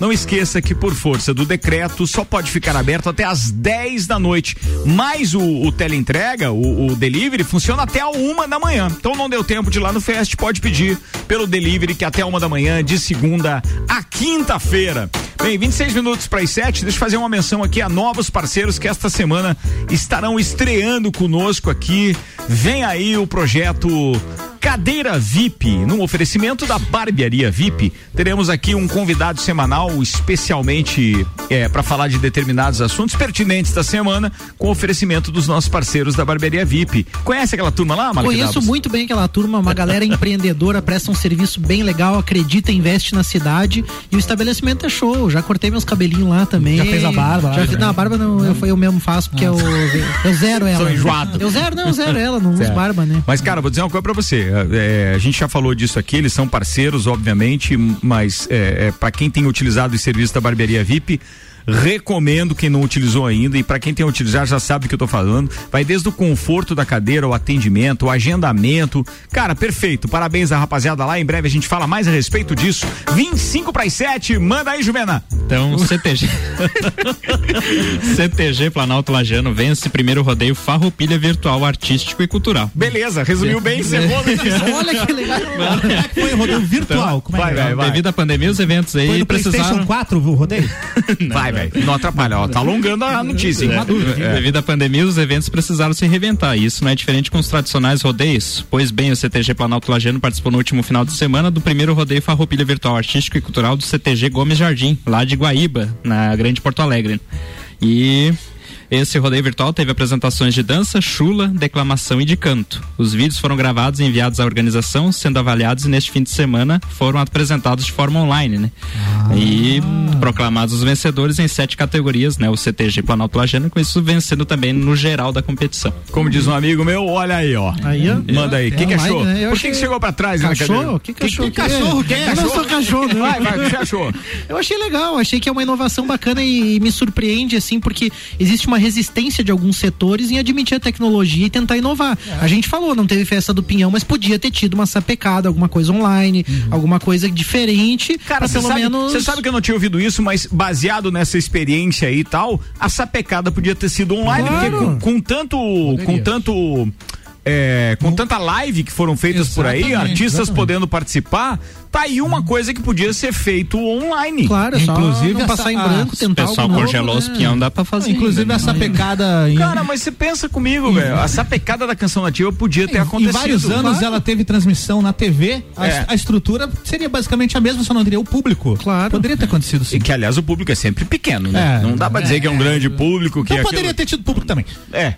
não esqueça que por força do decreto só pode ficar aberto até às 10 da noite. Mas o, o teleentrega, o, o delivery, funciona até a uma da manhã. Então não deu tempo de ir lá no Fest, pode pedir pelo delivery que até uma da manhã, de segunda a quinta-feira. Bem, 26 minutos para as 7. Deixa eu fazer uma menção aqui a novos parceiros que esta semana estarão estreando conosco aqui. Vem aí o projeto Cadeira VIP, num oferecimento da Barbearia VIP. Teremos aqui um convidado semanal, especialmente para falar de determinados assuntos pertinentes da semana, com oferecimento dos nossos parceiros da Barbearia VIP. Conhece aquela turma lá, Malek Conheço muito bem aquela turma, uma galera empreendedora, presta um serviço bem legal, acredita, investe na cidade e o estabelecimento é show. Já cortei meus cabelinhos lá também. Já fez a barba Já fiz, não, a barba não, eu, eu mesmo faço porque eu, eu zero ela. Sou enjoado. Eu zero, não, eu zero ela. Não uso barba, né? Mas, cara, vou dizer uma coisa pra você. É, a gente já falou disso aqui, eles são parceiros, obviamente, mas é, é, para quem tem utilizado o serviço da barbearia VIP. Recomendo quem não utilizou ainda e para quem tem utilizado já sabe o que eu tô falando. Vai desde o conforto da cadeira, o atendimento, o agendamento. Cara, perfeito. Parabéns à rapaziada lá. Em breve a gente fala mais a respeito disso. 25 para as 7. Manda aí, Juvena. Então, CTG. CTG Planalto Lajano vence primeiro rodeio Farroupilha Virtual Artístico e Cultural. Beleza, resumiu bem, encerrou. Olha que legal. Como é que foi o rodeio virtual? Como é que vai, é? vai, vai. Devido à pandemia, os eventos aí Foi no precisaram. PlayStation 4 o rodeio? Vai, vai. Não atrapalha, ó. Tá alongando a notícia, hein? É, Devido à pandemia, os eventos precisaram se reinventar. E isso não é diferente com os tradicionais rodeios. Pois bem, o CTG Planalto Lajano participou no último final de semana do primeiro rodeio Farroupilha Virtual Artístico e Cultural do CTG Gomes Jardim, lá de Guaíba, na Grande Porto Alegre. E esse rodeio virtual teve apresentações de dança, chula, declamação e de canto. Os vídeos foram gravados e enviados à organização, sendo avaliados e neste fim de semana foram apresentados de forma online, né? E proclamados os vencedores em sete categorias, né? O CTG Planalto Lajano, com isso vencendo também no geral da competição. Como diz um amigo meu, olha aí, ó. Aí, ó. Manda aí. O que, É que online, achou? né? Por que, que chegou pra trás né, na cadeira? Cachorro? Que cachorro? Que, cachorro? Que Eu não sou cachorro, não. Vai, vai, o que você achou? Eu achei legal, achei que é uma inovação bacana e, me surpreende, assim, porque existe uma resistência de alguns setores em admitir a tecnologia e tentar inovar. A gente falou, não teve festa do pinhão, mas podia ter tido uma sapecada, alguma coisa online, alguma coisa diferente, Cara, pelo sabe, menos. você sabe que eu não tinha ouvido isso, mas baseado nessa experiência aí e tal, a sapecada podia ter sido online, Claro. porque com, com tanto. Com tanto. é, com tanta live que foram feitas por aí, artistas exatamente. podendo participar, tá aí uma coisa que podia ser feito online. Claro, é só Inclusive, essa- passar em a- branco, O tentar pessoal algo novo, congelou os né? pinhão, dá pra fazer. Inclusive ainda, né? essa pecada em, Cara, mas você pensa comigo, velho. A sapecada da canção nativa podia ter em acontecido. vários anos Claro. ela teve transmissão na TV. A, É. a estrutura seria basicamente a mesma, só não teria o público. Claro. Poderia ter acontecido sim. E que, aliás, o público é sempre pequeno, né? É. não dá pra dizer que é um grande público. Que Então aquilo- poderia ter tido público também. É.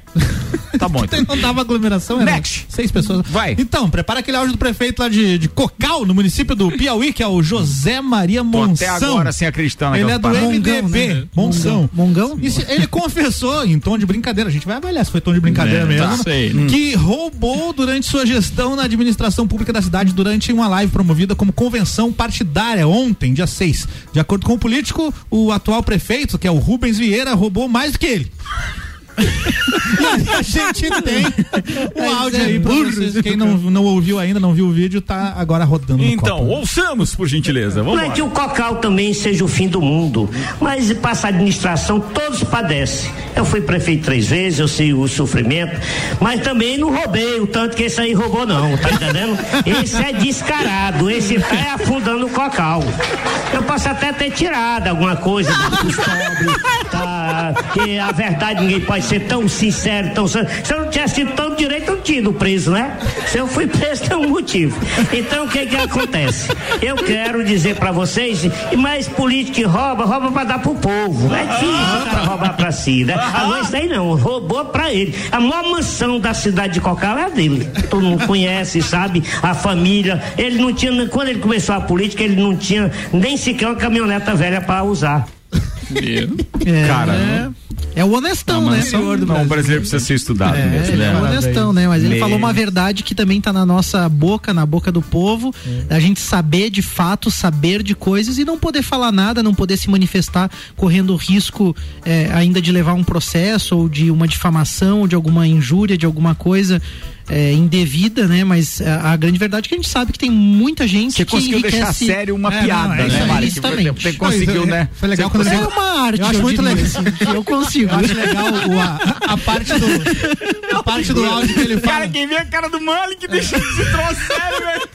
Tá bom, então. Não dava aglomeração, era Next. seis pessoas. Vai. Então, prepara aquele áudio do prefeito lá de, de Cocal, no município do Piauí, que é o José Maria Tô Monção. até agora sem acreditar Ele naquelas é do. MDB, né? Monção. Mongão? Isso, ele confessou em tom de brincadeira, a gente vai avaliar se foi tom de brincadeira É, mesmo, tá. Sei. que roubou durante sua gestão na administração pública da cidade durante uma live promovida como convenção partidária ontem, dia 6. De acordo com o político, o atual prefeito, que é o Rubens Vieira, roubou mais do que ele. E a gente tem o áudio aí pra vocês. Quem não, não ouviu ainda, não viu o vídeo, tá agora rodando Então, ouçamos, por gentileza. Vamos Não é que o cocal também seja o fim do mundo, mas passa a administração, todos padecem. Eu fui prefeito três vezes, eu sei o sofrimento, mas também não roubei o tanto que esse aí roubou, não, tá entendendo? Esse é descarado, esse tá é afundando o cocal. Eu posso até ter tirado alguma coisa dos pobres, tá? Que a verdade ninguém pode ser tão sincero, tão. Se eu não tivesse tido tão direito, eu não tinha ido preso, né? Se eu fui preso, tem um motivo. Então, o que que acontece? Eu quero dizer pra vocês, mas político que rouba, rouba pra dar pro povo. É difícil o cara roubar pra si, né? Agora isso aí não, roubou pra ele. A maior mansão da cidade de Cocal é a dele. Todo mundo conhece, sabe? A família. Ele não tinha, quando ele começou a política, ele não tinha nem sequer uma caminhoneta velha pra usar. É, Cara, é o honestão, né? Não, o brasileiro precisa ser estudado É, mesmo, ele é né? honestão, né? Mas ele Me- falou uma verdade que também tá na nossa boca, na boca do povo. A gente saber de fato, saber de coisas e não poder falar nada, não poder se manifestar, correndo o risco é, ainda de levar um processo ou de uma difamação, ou de alguma injúria, de alguma coisa. É, indevida, né? Mas a, a grande verdade é que a gente sabe que tem muita gente Você que conseguiu deixar enriquece- sério uma É, piada, não, é né, Mari? Que justamente. Você conseguiu, né? Foi legal Você quando ele É uma arte, Eu acho eu muito legal. assim, que eu consigo. Eu acho legal o- a, a parte do a parte do áudio que ele fala. Cara, quem vê a cara do Malik deixa esse troço sério, velho.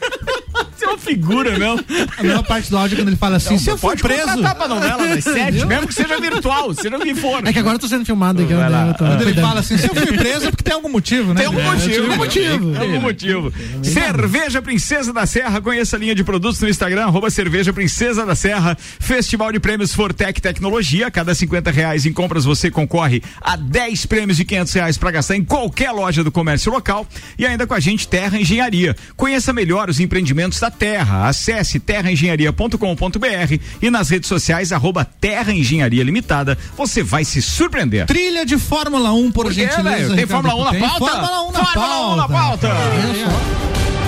Você é uma figura, mesmo. A melhor parte do áudio é quando ele fala assim, se eu for preso, pra novela das sete, mesmo que seja virtual, seja o que for. É que agora eu tô sendo filmado aqui. Vai lá. quando ele cuidando. fala assim, se eu fui preso é porque tem algum motivo, né? Tem algum É, motivo. tem algum motivo. Tem algum motivo. Cerveja Princesa da Serra. Conheça a linha de produtos no Instagram, arroba Cerveja Princesa da Serra. Festival de Prêmios Fortec Tecnologia. Cada 50 reais em compras você concorre a 10 prêmios de 500 reais para gastar em qualquer loja do comércio local. E ainda com a gente, Terra Engenharia. Conheça melhor os empreendimentos da Terra. Acesse terraengenharia.com.br e nas redes sociais arroba Terra Engenharia Limitada. Você vai se surpreender. Trilha de Fórmula 1, por, Por gentileza. Tem Ricardo Fórmula 1 na pauta? Fórmula 1 na Fórmula 1 na pauta. pauta. Olha só.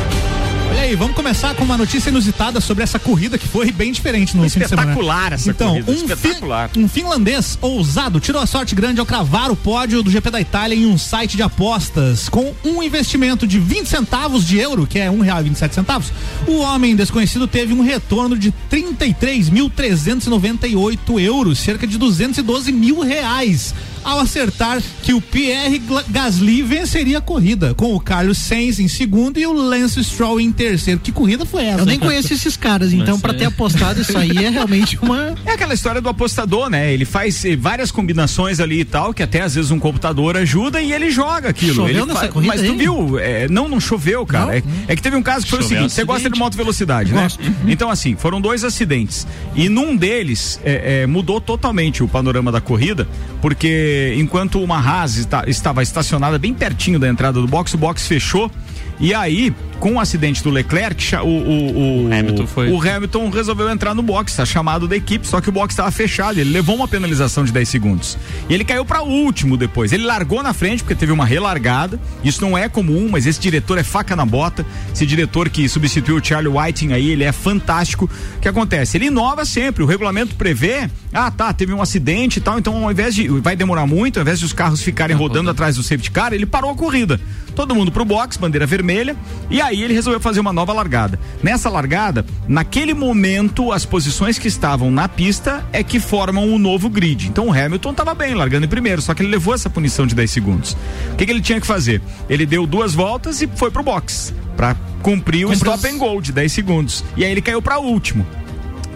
Olha aí, vamos começar com uma notícia inusitada sobre essa corrida que foi bem diferente no fim de semana. Espetacular essa então, corrida, um espetacular. fi- um finlandês ousado tirou a sorte grande ao cravar o pódio do GP da Itália em um site de apostas. Com um investimento de 20 centavos de euro, que é um real e 27 centavos, o homem desconhecido teve um retorno de 33.398 euros, cerca de 212 mil reais. Ao acertar que o Pierre Gasly venceria a corrida, com o Carlos Sainz em segundo e o Lance Stroll em terceiro. Que corrida foi essa? Eu nem conheço esses caras, então pra ter apostado isso aí é realmente uma. É aquela história do apostador, né? Ele faz eh, várias combinações ali e tal, que até às vezes um computador ajuda e ele joga aquilo. Choveu Ele nessa fa- corrida Mas tu aí? viu? É, não, não choveu, cara. É, é que teve um caso que foi o Choveu seguinte: você gosta de acidente. moto velocidade, né? Então, assim, foram dois acidentes. E num deles é, é, mudou totalmente o panorama da corrida, porque enquanto uma Haas esta- estava estacionada bem pertinho da entrada do box, o box fechou. E aí, com o acidente do Leclerc, o, o, o, Hamilton foi. o Hamilton resolveu entrar no box, tá chamado da equipe, só que o box estava fechado, ele levou uma penalização de 10 segundos. E ele caiu para último depois. Ele largou na frente porque teve uma relargada. Isso não é comum, mas esse diretor é faca na bota. Esse diretor que substituiu o Charlie Whiting aí, ele é fantástico. O que acontece? Ele inova sempre, o regulamento prevê, ah, tá, teve um acidente e tal, então ao invés de vai demorar muito, ao invés de os carros ficarem rodando atrás do safety car, ele parou a corrida. Todo mundo pro box, bandeira vermelha, e aí ele resolveu fazer uma nova largada. Nessa largada, naquele momento, as posições que estavam na pista é que formam o novo grid. Então o Hamilton estava bem, largando em primeiro, só que ele levou essa punição de 10 segundos. O que, que ele tinha que fazer? Ele deu duas voltas e foi pro box para cumprir o Cumpriu stop os- and go de 10 segundos. E aí ele caiu para último.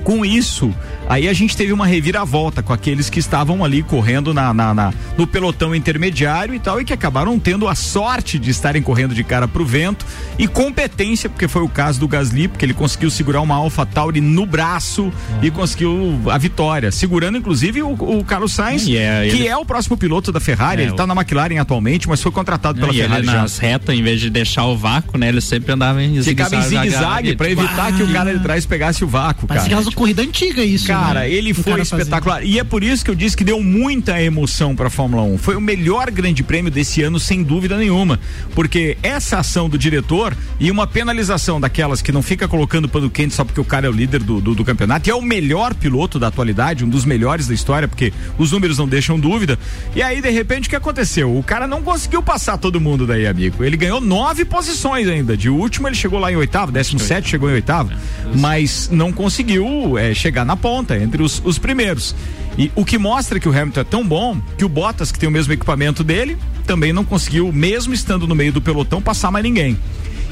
Com isso, aí a gente teve uma reviravolta com aqueles que estavam ali correndo na, na- na- no pelotão intermediário e tal, e que acabaram tendo a sorte de estarem correndo de cara pro vento e competência, porque foi o caso do Gasly, porque ele conseguiu segurar uma Alpha Tauri no braço e conseguiu a vitória, segurando inclusive o, o Carlos Sainz, E é, que ele- é o próximo piloto da Ferrari, É, ele o- tá na McLaren atualmente, mas foi contratado pela e ele Ferrari já. nas retas, em vez de deixar o vácuo, né? Ele sempre andava em Ficava em zigue-zague pra evitar que o cara de trás pegasse o vácuo, Parece cara. aquelas corrida antiga isso. Cara, né? ele O foi cara espetacular. E é por isso que eu disse que deu muita emoção pra Fórmula 1. Foi o melhor grande prêmio desse ano, sem dúvida nenhuma. Porque essa ação do diretor e uma penalização daquelas que não fica colocando pano quente só porque o cara é o líder do, do, do campeonato e é o melhor piloto da atualidade, um dos melhores da história, porque os números não deixam dúvida. E aí, de repente, o que aconteceu? O cara não conseguiu passar todo mundo daí, amigo. Ele ganhou nove posições ainda. De último, ele chegou lá em oitavo, décimo sete, chegou em oitavo. Mas não conseguiu é, chegar na ponta, entre os, os primeiros. E o que mostra que o Hamilton é tão bom que o Bottas, que tem o mesmo equipamento dele, também não conseguiu, mesmo estando no meio do pelotão, passar mais ninguém.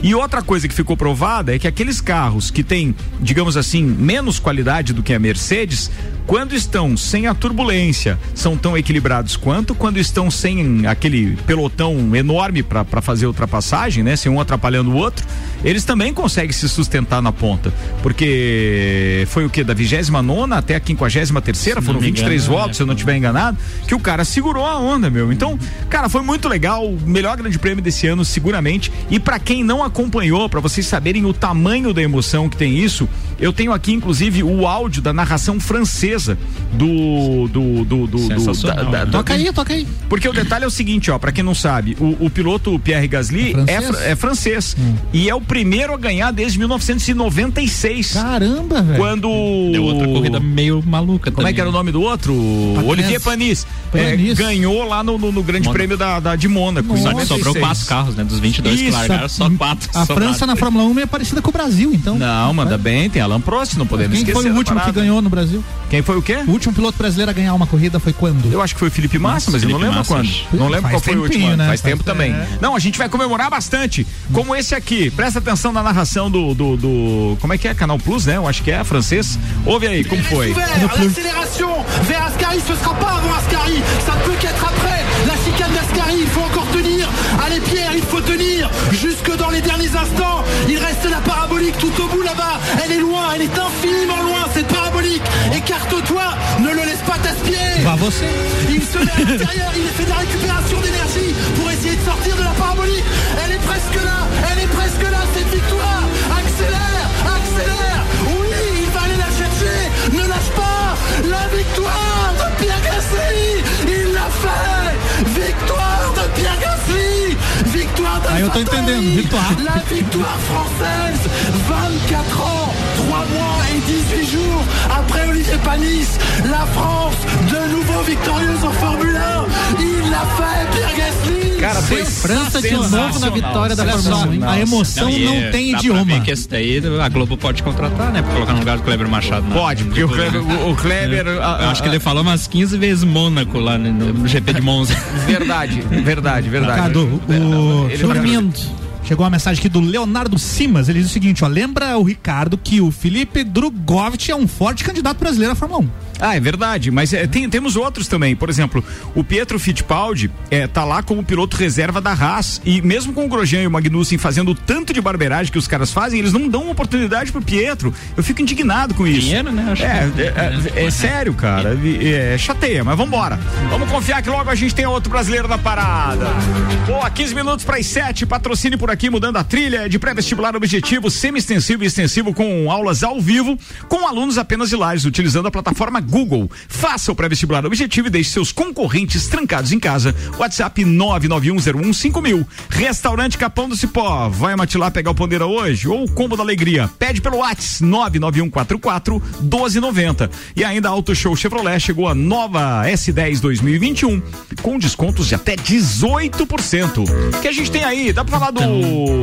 E outra coisa que ficou provada é que aqueles carros que têm, digamos assim, menos qualidade do que a Mercedes, quando estão sem a turbulência, são tão equilibrados quanto quando estão sem aquele pelotão enorme para fazer ultrapassagem, né? Sem um atrapalhando o outro, eles também conseguem se sustentar na ponta. Porque foi o que? Da 29 até a 53 terceira, foram me 23 engano, votos, é. se eu não estiver enganado, que o cara segurou a onda, meu. Então, cara, foi muito legal, o melhor grande prêmio desse ano, seguramente. E pra quem não acompanhou, pra vocês saberem o tamanho da emoção que tem isso, eu tenho aqui, inclusive, o áudio da narração francesa do. do. do. do, do da- da- Toca aí, toca aí. porque o detalhe é o seguinte, ó, pra quem não sabe, o, o piloto Pierre Gasly É é, francês? fr- é francês e é o primeiro a ganhar desde 1996. Caramba, velho. Quando. Deu outra corrida meio maluca Como é que era o nome do outro? Olivier Panis. É, Panis. ganhou lá no, no- no Grande Mônaco. Prêmio da, da- de Mônaco. Só que 96. sobrou quatro carros, né? Dos 22 que largaram, só quatro. A sobraram. França na Fórmula 1 é parecida com o Brasil, então. Não, manda bem, tem Alan Prost, não podemos Quem esquecer. foi o último que ganhou no Brasil? Quem foi o quê? O último piloto brasileiro a ganhar uma corrida foi quando? Eu acho que foi o Felipe Massa, mas eu não Felipe lembro Massa, quando. Não lembro Faz qual foi o último né? Faz Faz tempo tempo, também. é. Não, a gente vai comemorar bastante. Como esse aqui. Presta atenção na narração do, do, do- Como é que é? Canal Plus, né? Eu acho que é francês. Ouve aí, como foi? Ouvert, l'accélération vers Ascari, ce sera pas avant Ascari, ça peut qu'être après. La chicane d'Ascari, il faut encore tenir. Allez Pierre, il faut tenir jusque dans les derniers instants. Il reste la parabolique tout au bout là-bas. Elle est loin, elle est infiniment loin cette parabolique. Écarte-toi, ne le laisse pas t'aspirer. Il se met à l'intérieur, il fait de la récupération d'énergie pour essayer de sortir de la parabolique. Elle est presque là, elle est presque là, cette victoire. Aí eu tô entendendo, victoire. La victoire française, 24 ans, 3 mois et 18 jours après Olivier Panis, la France de nouveau victorieuse en Formule 1. Il l'a fait, Pierre Gasly. Cara, foi França de novo na vitória da Fórmula só, 1. hein? a emoção não é, tem dá idioma. que esse daí a Globo pode contratar, né? Pra colocar no lugar do Kleber Machado. né? Pode, porque o Kleber, o, o Kleber Eu a- acho a- que ele falou umas 15 vezes Mônaco lá no, no GP de Monza. Verdade, verdade, verdade. Ricardo, o, Ele- Dormindo. Chegou uma mensagem aqui do Leonardo Simas. Ele diz o seguinte: ó, lembra o Ricardo que o Felipe Drogovic é um forte candidato brasileiro à Fórmula 1. Ah, é verdade, mas é, tem- temos outros também. Por exemplo, o Pietro Fittipaldi é, tá lá como piloto reserva da Haas e mesmo com o Grosjean e o Magnussen fazendo o tanto de barbeiragem que os caras fazem, eles não dão uma oportunidade pro Pietro. Eu fico indignado com isso. Dinheiro, né? Acho É, que- é, é- é sério, cara. É, chateia, mas vambora. Vamos confiar que logo a gente tem outro brasileiro na parada. Boa, 15 minutos para as 7. Patrocínio por aqui, mudando a trilha de pré-vestibular objetivo, semi-extensivo e extensivo com aulas ao vivo, com alunos apenas de lares, utilizando a plataforma Google. Faça o pré-vestibular objetivo e deixe seus concorrentes trancados em casa. WhatsApp 991015000. Restaurante Capão do Cipó. Vai matilar pegar o Pondeira hoje? Ou o Combo da Alegria? Pede pelo WhatsApp 99144 1290. E ainda Auto Show Chevrolet chegou a nova S10 2021 com descontos de até 18%. O que a gente tem aí? Dá pra falar do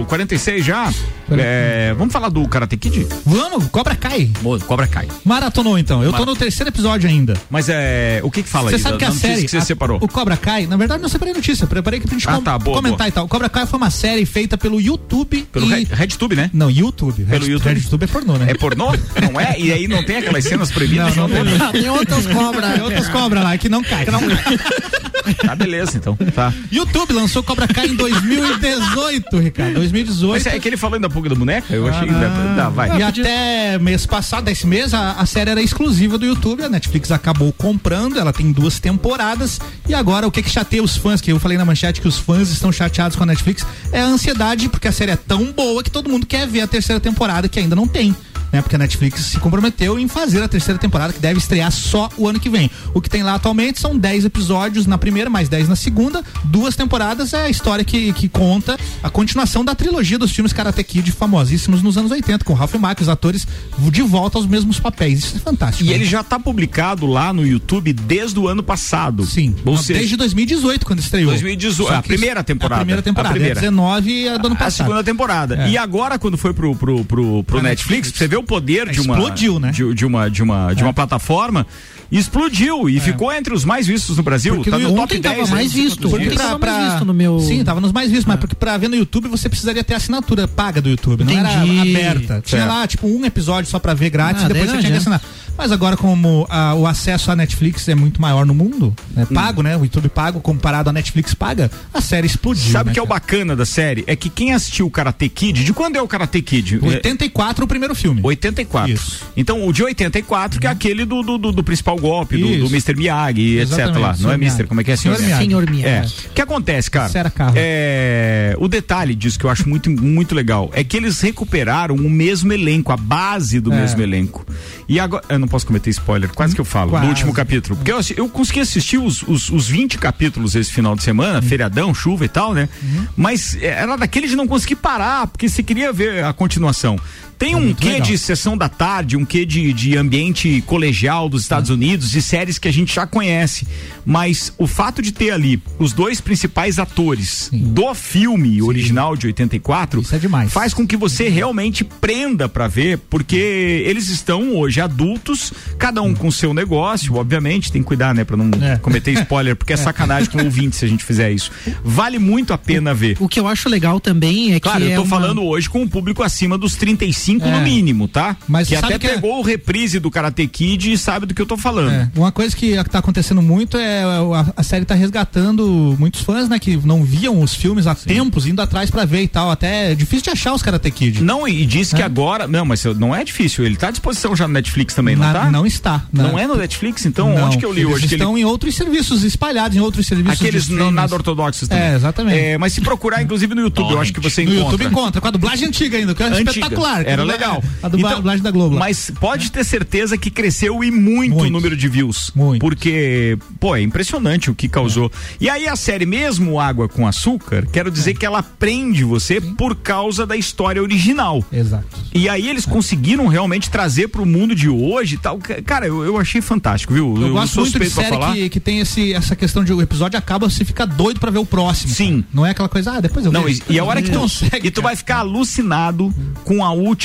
46 já? É, vamos falar do Karate Kid? Vamos, Cobra Kai. Boa, Cobra Kai. Maratonou então. Eu tô Mara- no terceiro episódio ainda. Mas é. O que que fala Você aí? sabe da- que a série. que você a- separou? O Cobra Kai, na verdade, não separei notícia, preparei aqui pra gente Ah, com- tá, boa, comentar boa. e tal. O Cobra Kai foi uma série feita pelo YouTube. Pelo e... Red- RedTube, né? Não, YouTube. Pelo Red- YouTube. RedTube é pornô, né? É pornô? Não é? E aí não tem aquelas cenas proibidas? Não, não tem. Tem outras cobras. Tem outras cobras lá que não cai. Tá, beleza, então. Tá. YouTube lançou Cobra Kai em 2018, Ricardo. 2018. Mas é que ele falou ainda pouco da boneca? Eu achei que. Tá, vai. E até mês passado, esse mês, a, a série era exclusiva do YouTube. A Netflix acabou comprando, ela tem duas temporadas. E agora, o que que chateia os fãs? Que eu falei na manchete que os fãs estão chateados com a Netflix. É a ansiedade, porque a série é tão boa que todo mundo quer ver a terceira temporada, que ainda não tem. Né, porque a Netflix se comprometeu em fazer a terceira temporada, que deve estrear só o ano que vem. O que tem lá atualmente são 10 episódios na primeira, mais 10 na segunda. Duas temporadas é a história que, que conta a continuação da trilogia dos filmes Karate Kid famosíssimos nos anos 80, com Ralph Macchio, os atores de volta aos mesmos papéis. Isso é fantástico. E ele já tá publicado lá no YouTube desde o ano passado. Sim, Ou seja, desde 2018, quando estreou. 2018, Só a primeira temporada. A primeira temporada, A primeira. é 19 e a do ano a passado. segunda temporada. É. E agora, quando foi pro, pro, pro, pro A Netflix, pra você vê o poder de uma. Explodiu, né? De, de uma, de uma, de uma plataforma. Explodiu e ficou entre os mais vistos no Brasil. Porque tá no ontem top tava 10. mais aí, visto. Ontem dias. tava mais visto no meu- Sim, tava nos mais vistos, mas porque pra ver no YouTube você precisaria ter assinatura paga do YouTube, não era Entendi. aberta. Tinha lá, tipo, um episódio só pra ver grátis, Ah, depois daí você tinha que assinar. Mas agora, como ah, o acesso à Netflix é muito maior no mundo, né, pago, né? O YouTube pago comparado à Netflix paga, a série explodiu. Sabe o né, que é o cara? bacana da série? É que quem assistiu o Karate Kid, de quando é o Karate Kid? É, 84 o primeiro filme. 84. Isso. Então, o de 84, que é aquele do, do, do- do principal golpe, do, do. Mr. Miyagi, etc. Exatamente, lá. Não é. Mr. Como é que é, senhor? Sr. Miyagi. Senhor Miyagi. É. O que acontece, cara? Sera Carro. É, o detalhe disso que eu acho muito, muito legal é que eles recuperaram o mesmo elenco, a base do É. mesmo elenco. E agora, não posso cometer spoiler, quase que eu falo, Quase. do último capítulo. Porque eu, eu consegui assistir os, os, os 20 capítulos esse final de semana, feriadão, chuva e tal, né? Mas é, era daquele de não conseguir parar, porque você queria ver a continuação. Tem um quê legal. de sessão da tarde, um quê de, de ambiente colegial dos Estados Unidos, de séries que a gente já conhece. Mas o fato de ter ali os dois principais atores do filme original de 84 Isso é demais. faz com que você realmente prenda pra ver, porque eles estão hoje adultos, cada um com seu negócio, obviamente, tem que cuidar, né, pra não É. cometer spoiler, porque é sacanagem com o ouvinte se a gente fizer isso. Vale muito a pena ver. O que eu acho legal também é Claro, que eu é tô uma- falando hoje com um público acima dos 35 É. no mínimo, tá? Mas que sabe até que é- pegou o reprise do Karate Kid e sabe do que eu tô falando. É, uma coisa que tá acontecendo muito é a, a série tá resgatando muitos fãs, né, que não viam os filmes há tempos, indo atrás pra ver e tal. Até é difícil de achar os Karate Kid. Não, e disse que agora. Não, mas não é difícil. Ele tá à disposição já no Netflix também, não Na- tá? Não está. Não é no Netflix, então? Não, Onde que eu li eles hoje? que ele- estão em outros serviços, espalhados em outros serviços. Aqueles não nada ortodoxos também. É, exatamente. É, mas se procurar, inclusive no YouTube, eu acho que você No encontra. YouTube encontra, com a dublagem antiga ainda, que é Antiga. espetacular. É, era legal. A dubla- dublagem da Globo. Mas pode ter certeza que cresceu e muito, o número de views. Porque, pô, é impressionante o que causou. E aí a série mesmo Água com Açúcar, quero dizer que ela prende você por causa da história original. Exato. E aí eles conseguiram realmente trazer pro mundo de hoje tal. Cara, eu, eu achei fantástico, viu? Eu, gosto sou muito de série falar. que, que tem esse, essa questão de o episódio acaba, você fica doido pra ver o próximo. Sim. Não é aquela coisa, ah, depois eu Não, vejo. e, e a hora que tu, consegue. e tu vai ficar alucinado com a última,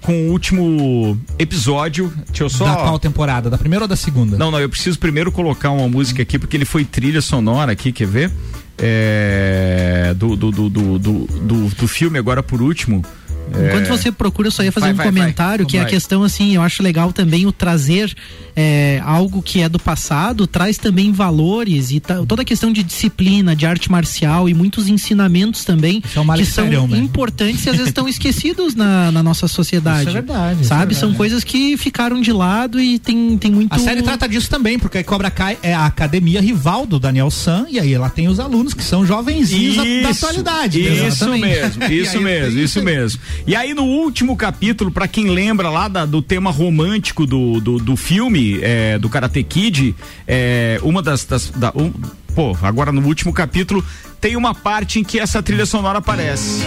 com o último episódio. Deixa eu só. Da qual temporada? Da primeira ou da segunda? Não, não, eu preciso primeiro colocar uma música aqui, porque ele foi trilha sonora aqui, quer ver? É, do, do, do, do, do, do, do filme, agora por último. Enquanto É, você procura, eu só ia fazer Vai, um vai, vai. comentário que é a Vai. questão assim, eu acho legal também o trazer é, algo que é do passado, traz também valores e ta- toda a questão de disciplina, de arte marcial e muitos ensinamentos também que são mesmo. importantes e às vezes estão esquecidos na, na nossa sociedade. Isso é verdade, isso Sabe? é São verdade. coisas que ficaram de lado e tem, tem muito. A série trata disso também, porque a Cobra Kai é a academia rival do Daniel San, e aí ela tem os alunos que são jovenzinhos da- da Isso, atualidade. Isso Exatamente. mesmo, isso mesmo, isso mesmo. E aí no último capítulo, pra quem lembra lá da- do tema romântico do, do, do filme, é, do Karate Kid, é, uma das. das da- um- pô, agora no último capítulo tem uma parte em que essa trilha sonora aparece.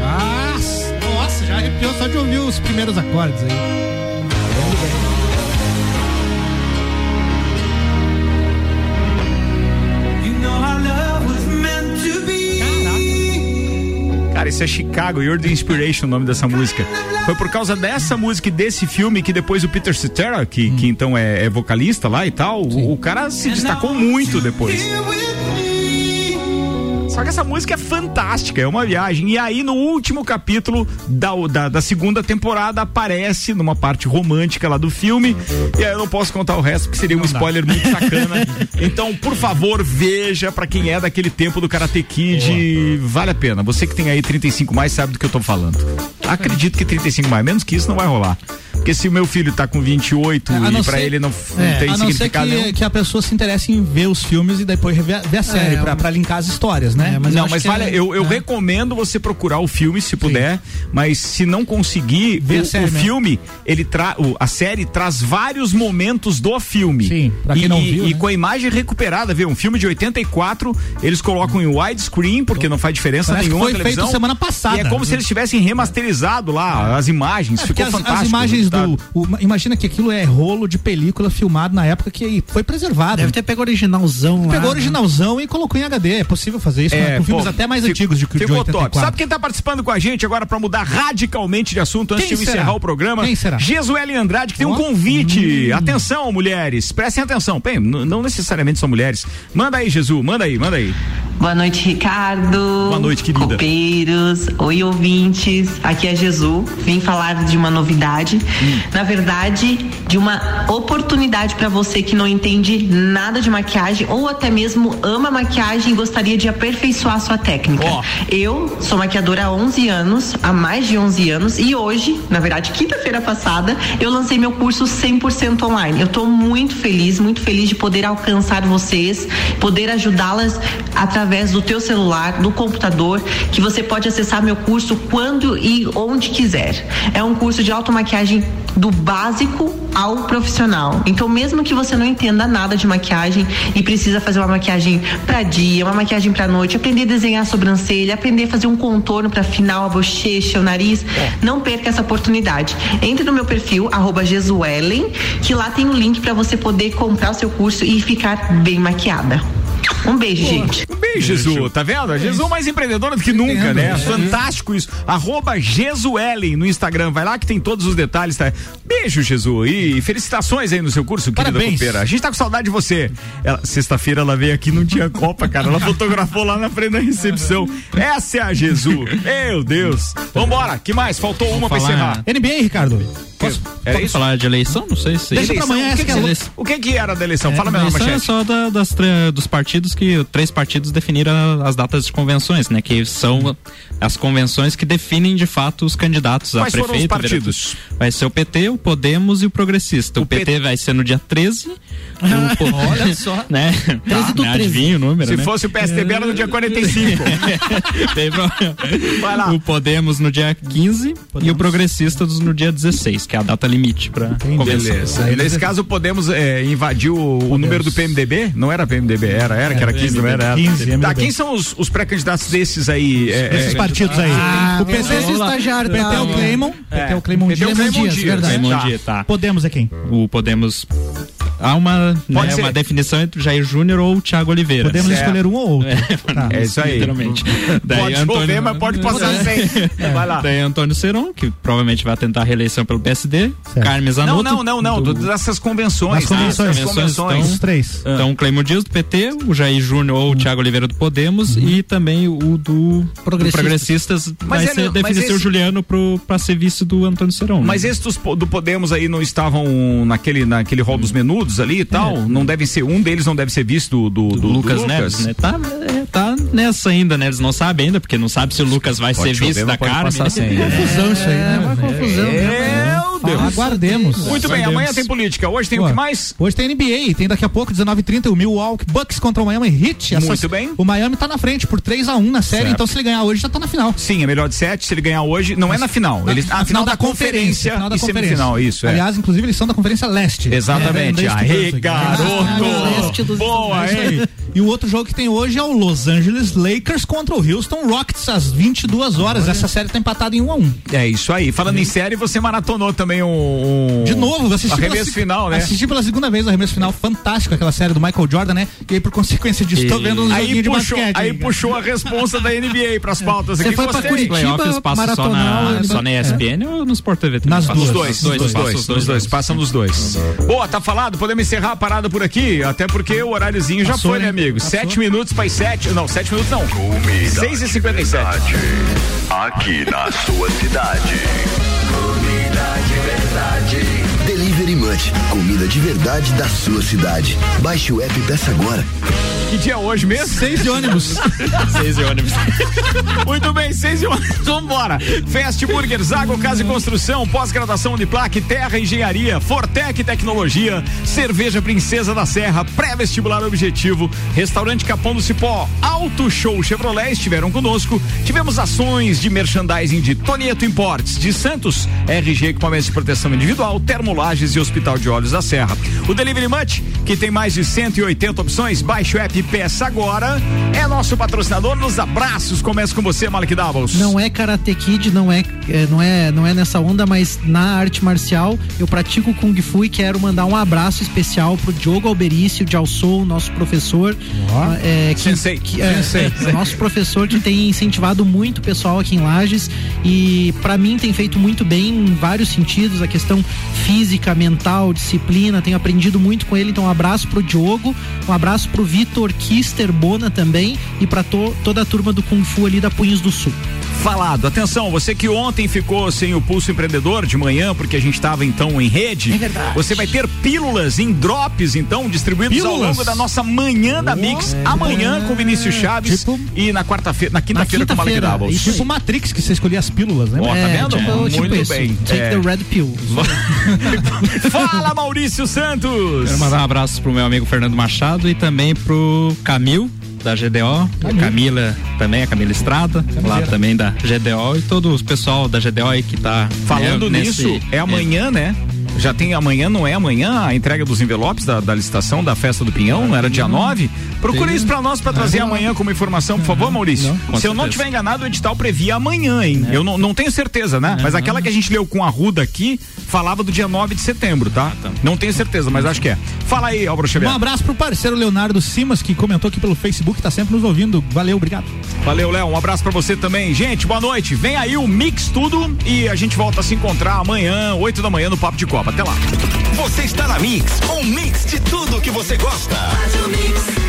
Nossa, nossa, já arrepiou só de ouvir os primeiros acordes aí. Cara, isso é Chicago, You're the Inspiration, o nome dessa música. Foi por causa dessa música e desse filme que depois o Peter Cetera, que, que então é, é vocalista lá e tal, o, o cara se destacou muito depois. Só que essa música é fantástica, é uma viagem. E aí, no último capítulo da, da, da segunda temporada, aparece numa parte romântica lá do filme. E aí eu não posso contar o resto, porque seria um spoiler muito sacana. Então, por favor, veja pra quem é daquele tempo do Karate Kid. Vale a pena. Você que tem aí 35 mais sabe do que eu tô falando. Acredito que 35 mais, menos que isso não vai rolar. Porque se o meu filho tá com 28 A e ser- ele não, não É, tem a não ser significado nenhum. que, que a pessoa se interesse em ver os filmes e depois ver, a- ver a série, pra, pra linkar as histórias, né? não, mas vale, eu, eu recomendo você procurar o filme se puder, mas se não conseguir, a o, série o filme, ele tra, o- a série traz vários momentos do filme. Sim, pra quem e, não viu, e né? com a imagem recuperada, viu? Um filme de 84, eles colocam em widescreen, porque não faz diferença Parece que nenhuma foi feito semana passada. E é como se eles tivessem remasterizado lá as imagens, É, ficou as, fantástico. as imagens tá? do. o- imagina que aquilo é rolo de película filmado na época que foi preservado. Deve ter pego originalzão lá. Pegou originalzão e colocou em HD. É possível fazer isso né? com filmes pô, até mais fico- antigos de, de Ficou 84. top. Sabe quem tá participando com a gente agora pra mudar radicalmente de assunto antes Quem de eu encerrar o programa? Quem será? Jesuele Andrade, que tem um convite. Hum. Atenção, mulheres. Prestem atenção. Bem, não necessariamente são mulheres. Manda aí, Jesus. Manda aí, manda aí. Boa noite, Ricardo. Boa noite, querida. Copeiros. Oi, ouvintes. Aqui é Jesus. Vim falar de uma novidade. Hum. Na verdade, de uma oportunidade para você que não entende nada de maquiagem ou até mesmo ama maquiagem e gostaria de aperfeiçoar sua técnica. Eu sou maquiadora há 11 anos, há mais de 11 anos, e hoje, na verdade, quinta-feira passada, eu lancei meu curso 100% online. Eu tô muito feliz, muito feliz de poder alcançar vocês, poder ajudá-las através do teu celular, do computador, que você pode acessar meu curso quando e onde quiser. É um curso de automaquiagem do básico ao profissional. Então, mesmo que você não entenda nada de maquiagem e precisa fazer uma maquiagem para dia, uma maquiagem para noite, aprender a desenhar a sobrancelha, aprender a fazer um contorno para final, a bochecha, o nariz, não perca essa oportunidade. Entre no meu perfil arroba Jesuelen, que lá tem o link para você poder comprar o seu curso e ficar bem maquiada. Um beijo, gente. Jesus. Tá vendo? A Jesus mais empreendedora do que nunca, né? Fantástico isso. Arroba Jesuelen no Instagram. Vai lá que tem todos os detalhes, tá? Beijo, Jesus. E felicitações aí no seu curso, querida Parabéns. copeira. A gente tá com saudade de você. Sexta-feira ela veio aqui, não tinha Copa, cara. Ela fotografou lá na frente da recepção. Essa é a Jesus. Meu Deus. Vambora. Que mais? Faltou uma pra encerrar. NBA, Ricardo. que, era Pode isso? falar de eleição? Não sei se. Eleição, o, que que, é- o que que era da eleição? Fala mesmo, eleição é manchete. só da- das dos partidos que três partidos definir a, as datas de convenções, né? Que são as convenções que definem de fato os candidatos Quais a prefeito. Foram os partidos? Vai ser o PT, o Podemos e o Progressista. O, o PT, PT vai ser no dia 13. Ah, o... Olha só. Né? Tá. né? O número. Se né? fosse o PSDB, era no dia 45. Vai lá. O Podemos no dia 15 Podemos. e o Progressista no dia 16, que é a data limite para convenção. Beleza. Aí, nesse caso, o Podemos é, invadiu o, o número do PMDB? Não era PMDB, era, era, é, que era 15, não era? 15, dia. Tá, quem são os, os pré-candidatos desses aí? É, é desses é, partidos aí. Ah, ah o PC é, é o estagiário. PT é o Cleimon. PT é o Cleimon Dias. É Cleimon Dias, verdade. Tá. Podemos é quem? O Podemos Há uma, Pode né, ser. uma definição entre o Jair Júnior ou o Thiago Oliveira. Podemos Certo. escolher um ou outro. Tá. É isso aí. Literalmente. Pode chover, mas pode passar sem. Vai lá. Daí Antônio Seron, que provavelmente vai tentar a reeleição pelo PSD. Certo. Carmes Não, Zanotto. não, não, não. do- do- dessas convenções. Nas convenções. Dessas Convenções, convenções. Os três. Então, o Cleimo Dias do PT, o Jair Júnior ou o Thiago Oliveira do Podemos e também o do Progressistas. do Progressistas Mas vai ele- ser definir esse- o Juliano pro, pra ser vice do Antônio Seron. né? Mas esses dos po- do Podemos aí não estavam naquele, naquele rol dos menudos ali e tal? Não devem ser, um deles não deve ser visto do, do, do do Lucas, Neves, né? Tá, é, tá nessa ainda, né? Eles não sabem ainda, porque não sabe se o Lucas vai Pode ser chover, mas da Carmen. passar sem. Confusão isso aí, É, né? uma confusão. Meu Deus. Aguardemos. Muito bem, Aguardemos. amanhã tem política. Hoje tem o Boa. que mais? Hoje tem NBA, tem daqui a pouco, 19h30, o Milwaukee Bucks contra o Miami Heat. Muito bem. O Miami tá na frente por 3x1 na série, Certo. então se ele ganhar hoje já tá na final. Sim, é melhor de sete. Se ele ganhar hoje, não é na final. Ele, Na a final da, conferência, final da e conferência. semifinal, isso. É. Aliás, inclusive eles são da Conferência Leste. Exatamente. É, da- da Aê, Estudantes aqui. garoto! Boa, É hein? aí. E o outro jogo que tem hoje é o Los Angeles Lakers contra o Houston Rockets às 22 horas. Essa série tá empatada em 1 a 1. É isso aí. Falando em série, você maratonou também um. um De novo, assisti pela Arremesso se- final, né? Assisti pela segunda vez o arremesso final, fantástico aquela série do Michael Jordan, né? E aí, por consequência disso, tô vendo um Aí joguinho de puxou, basquete. aí cara. puxou a responsa da NBA pras pautas Você aqui. foi pra Gostei. Curitiba, Playoffs passa só na, ele- só na ESPN ou no Sport TV? também? Nas duas. Nos dois, Nos dois, nos passa dois, os nos dois, passam nos dois. Boa, tá falado? Podemos encerrar a parada por aqui, até porque o horáriozinho já foi, né, né? amigo? Passou. Sete minutos para as sete, não, sete minutos não. Comida Seis e cinquenta e sete. Aqui na sua cidade. Comida de verdade da sua cidade. Baixe o app peça agora. Que dia é hoje mesmo? Seis de ônibus. Seis e ônibus. Muito bem, seis e ônibus, vambora. Fast Burger, Zago Casa e Construção, pós-graduação Uniplac, Terra Engenharia, Fortec Tecnologia, Cerveja Princesa da Serra, pré-vestibular objetivo, Restaurante Capão do Cipó, Auto Show Chevrolet estiveram conosco. Tivemos ações de merchandising de Tonieto Importes, de Santos, RG Equipamentos de Proteção Individual, Termolages e Hospital de Olhos da Serra. O Delivery Munch, que tem mais de 180 opções, baixe o app peça agora. É nosso patrocinador nos abraços. Começa com você, Malik Davos. Não é Karate Kid, não é, é, não é, não é nessa onda, mas na arte marcial eu pratico Kung Fu e quero mandar um abraço especial pro Diogo Alberício de Alsou, nosso professor. É, que, Sensei. que- é, Sensei. é, nosso professor que tem incentivado muito o pessoal aqui em Lages e para mim tem feito muito bem em vários sentidos, a questão física, mental, disciplina, tenho aprendido muito com ele, então um abraço pro Diogo, um abraço pro Vitor Kister Bona também e para toda a turma do Kung Fu ali da Punhos do Sul. Falado. Atenção, você que ontem ficou sem o Pulso Empreendedor de manhã, porque a gente estava então em rede. É verdade. Você vai ter pílulas em drops, então, distribuídos ao Pílulas? longo da nossa manhã da Mix. Amanhã com Vinícius Chaves Tipo- e na quarta-feira, na quinta-feira com o Malik isso Tipo Matrix, que você escolhia as pílulas, né? Ó, tá É, vendo? tipo, tipo Muito isso. bem. Take É. the red pill. Fala, Maurício Santos! Quero mandar um abraço pro meu amigo Fernando Machado e também pro Camil da GDO, a Camila também, a Camila Estrada, lá também da GDO e todo o pessoal da GDO aí que tá Falando né, nisso, nesse- é amanhã, né? Já tem amanhã, não é amanhã a entrega dos envelopes da, da licitação da festa do Pinhão? Não era dia 9? Procure Tem. isso pra nós pra trazer amanhã como informação, por favor, Maurício. com Se eu não certeza. tiver enganado, o edital previa amanhã, hein? Eu não, não tenho certeza, né? Mas aquela que a gente leu com a Ruda aqui falava do dia 9 de setembro, tá? Não tenho certeza, mas acho que é. Fala aí, Álvaro Um Xavier. abraço pro parceiro Leonardo Simas, que comentou aqui pelo Facebook, tá sempre nos ouvindo. Valeu, obrigado. Valeu, Léo. Um abraço pra você também. Gente, boa noite. Vem aí o Mix Tudo e a gente volta a se encontrar amanhã, 8 da manhã, no Papo de Copa. Até lá. Você está na Mix, um mix de tudo que você gosta. Mix.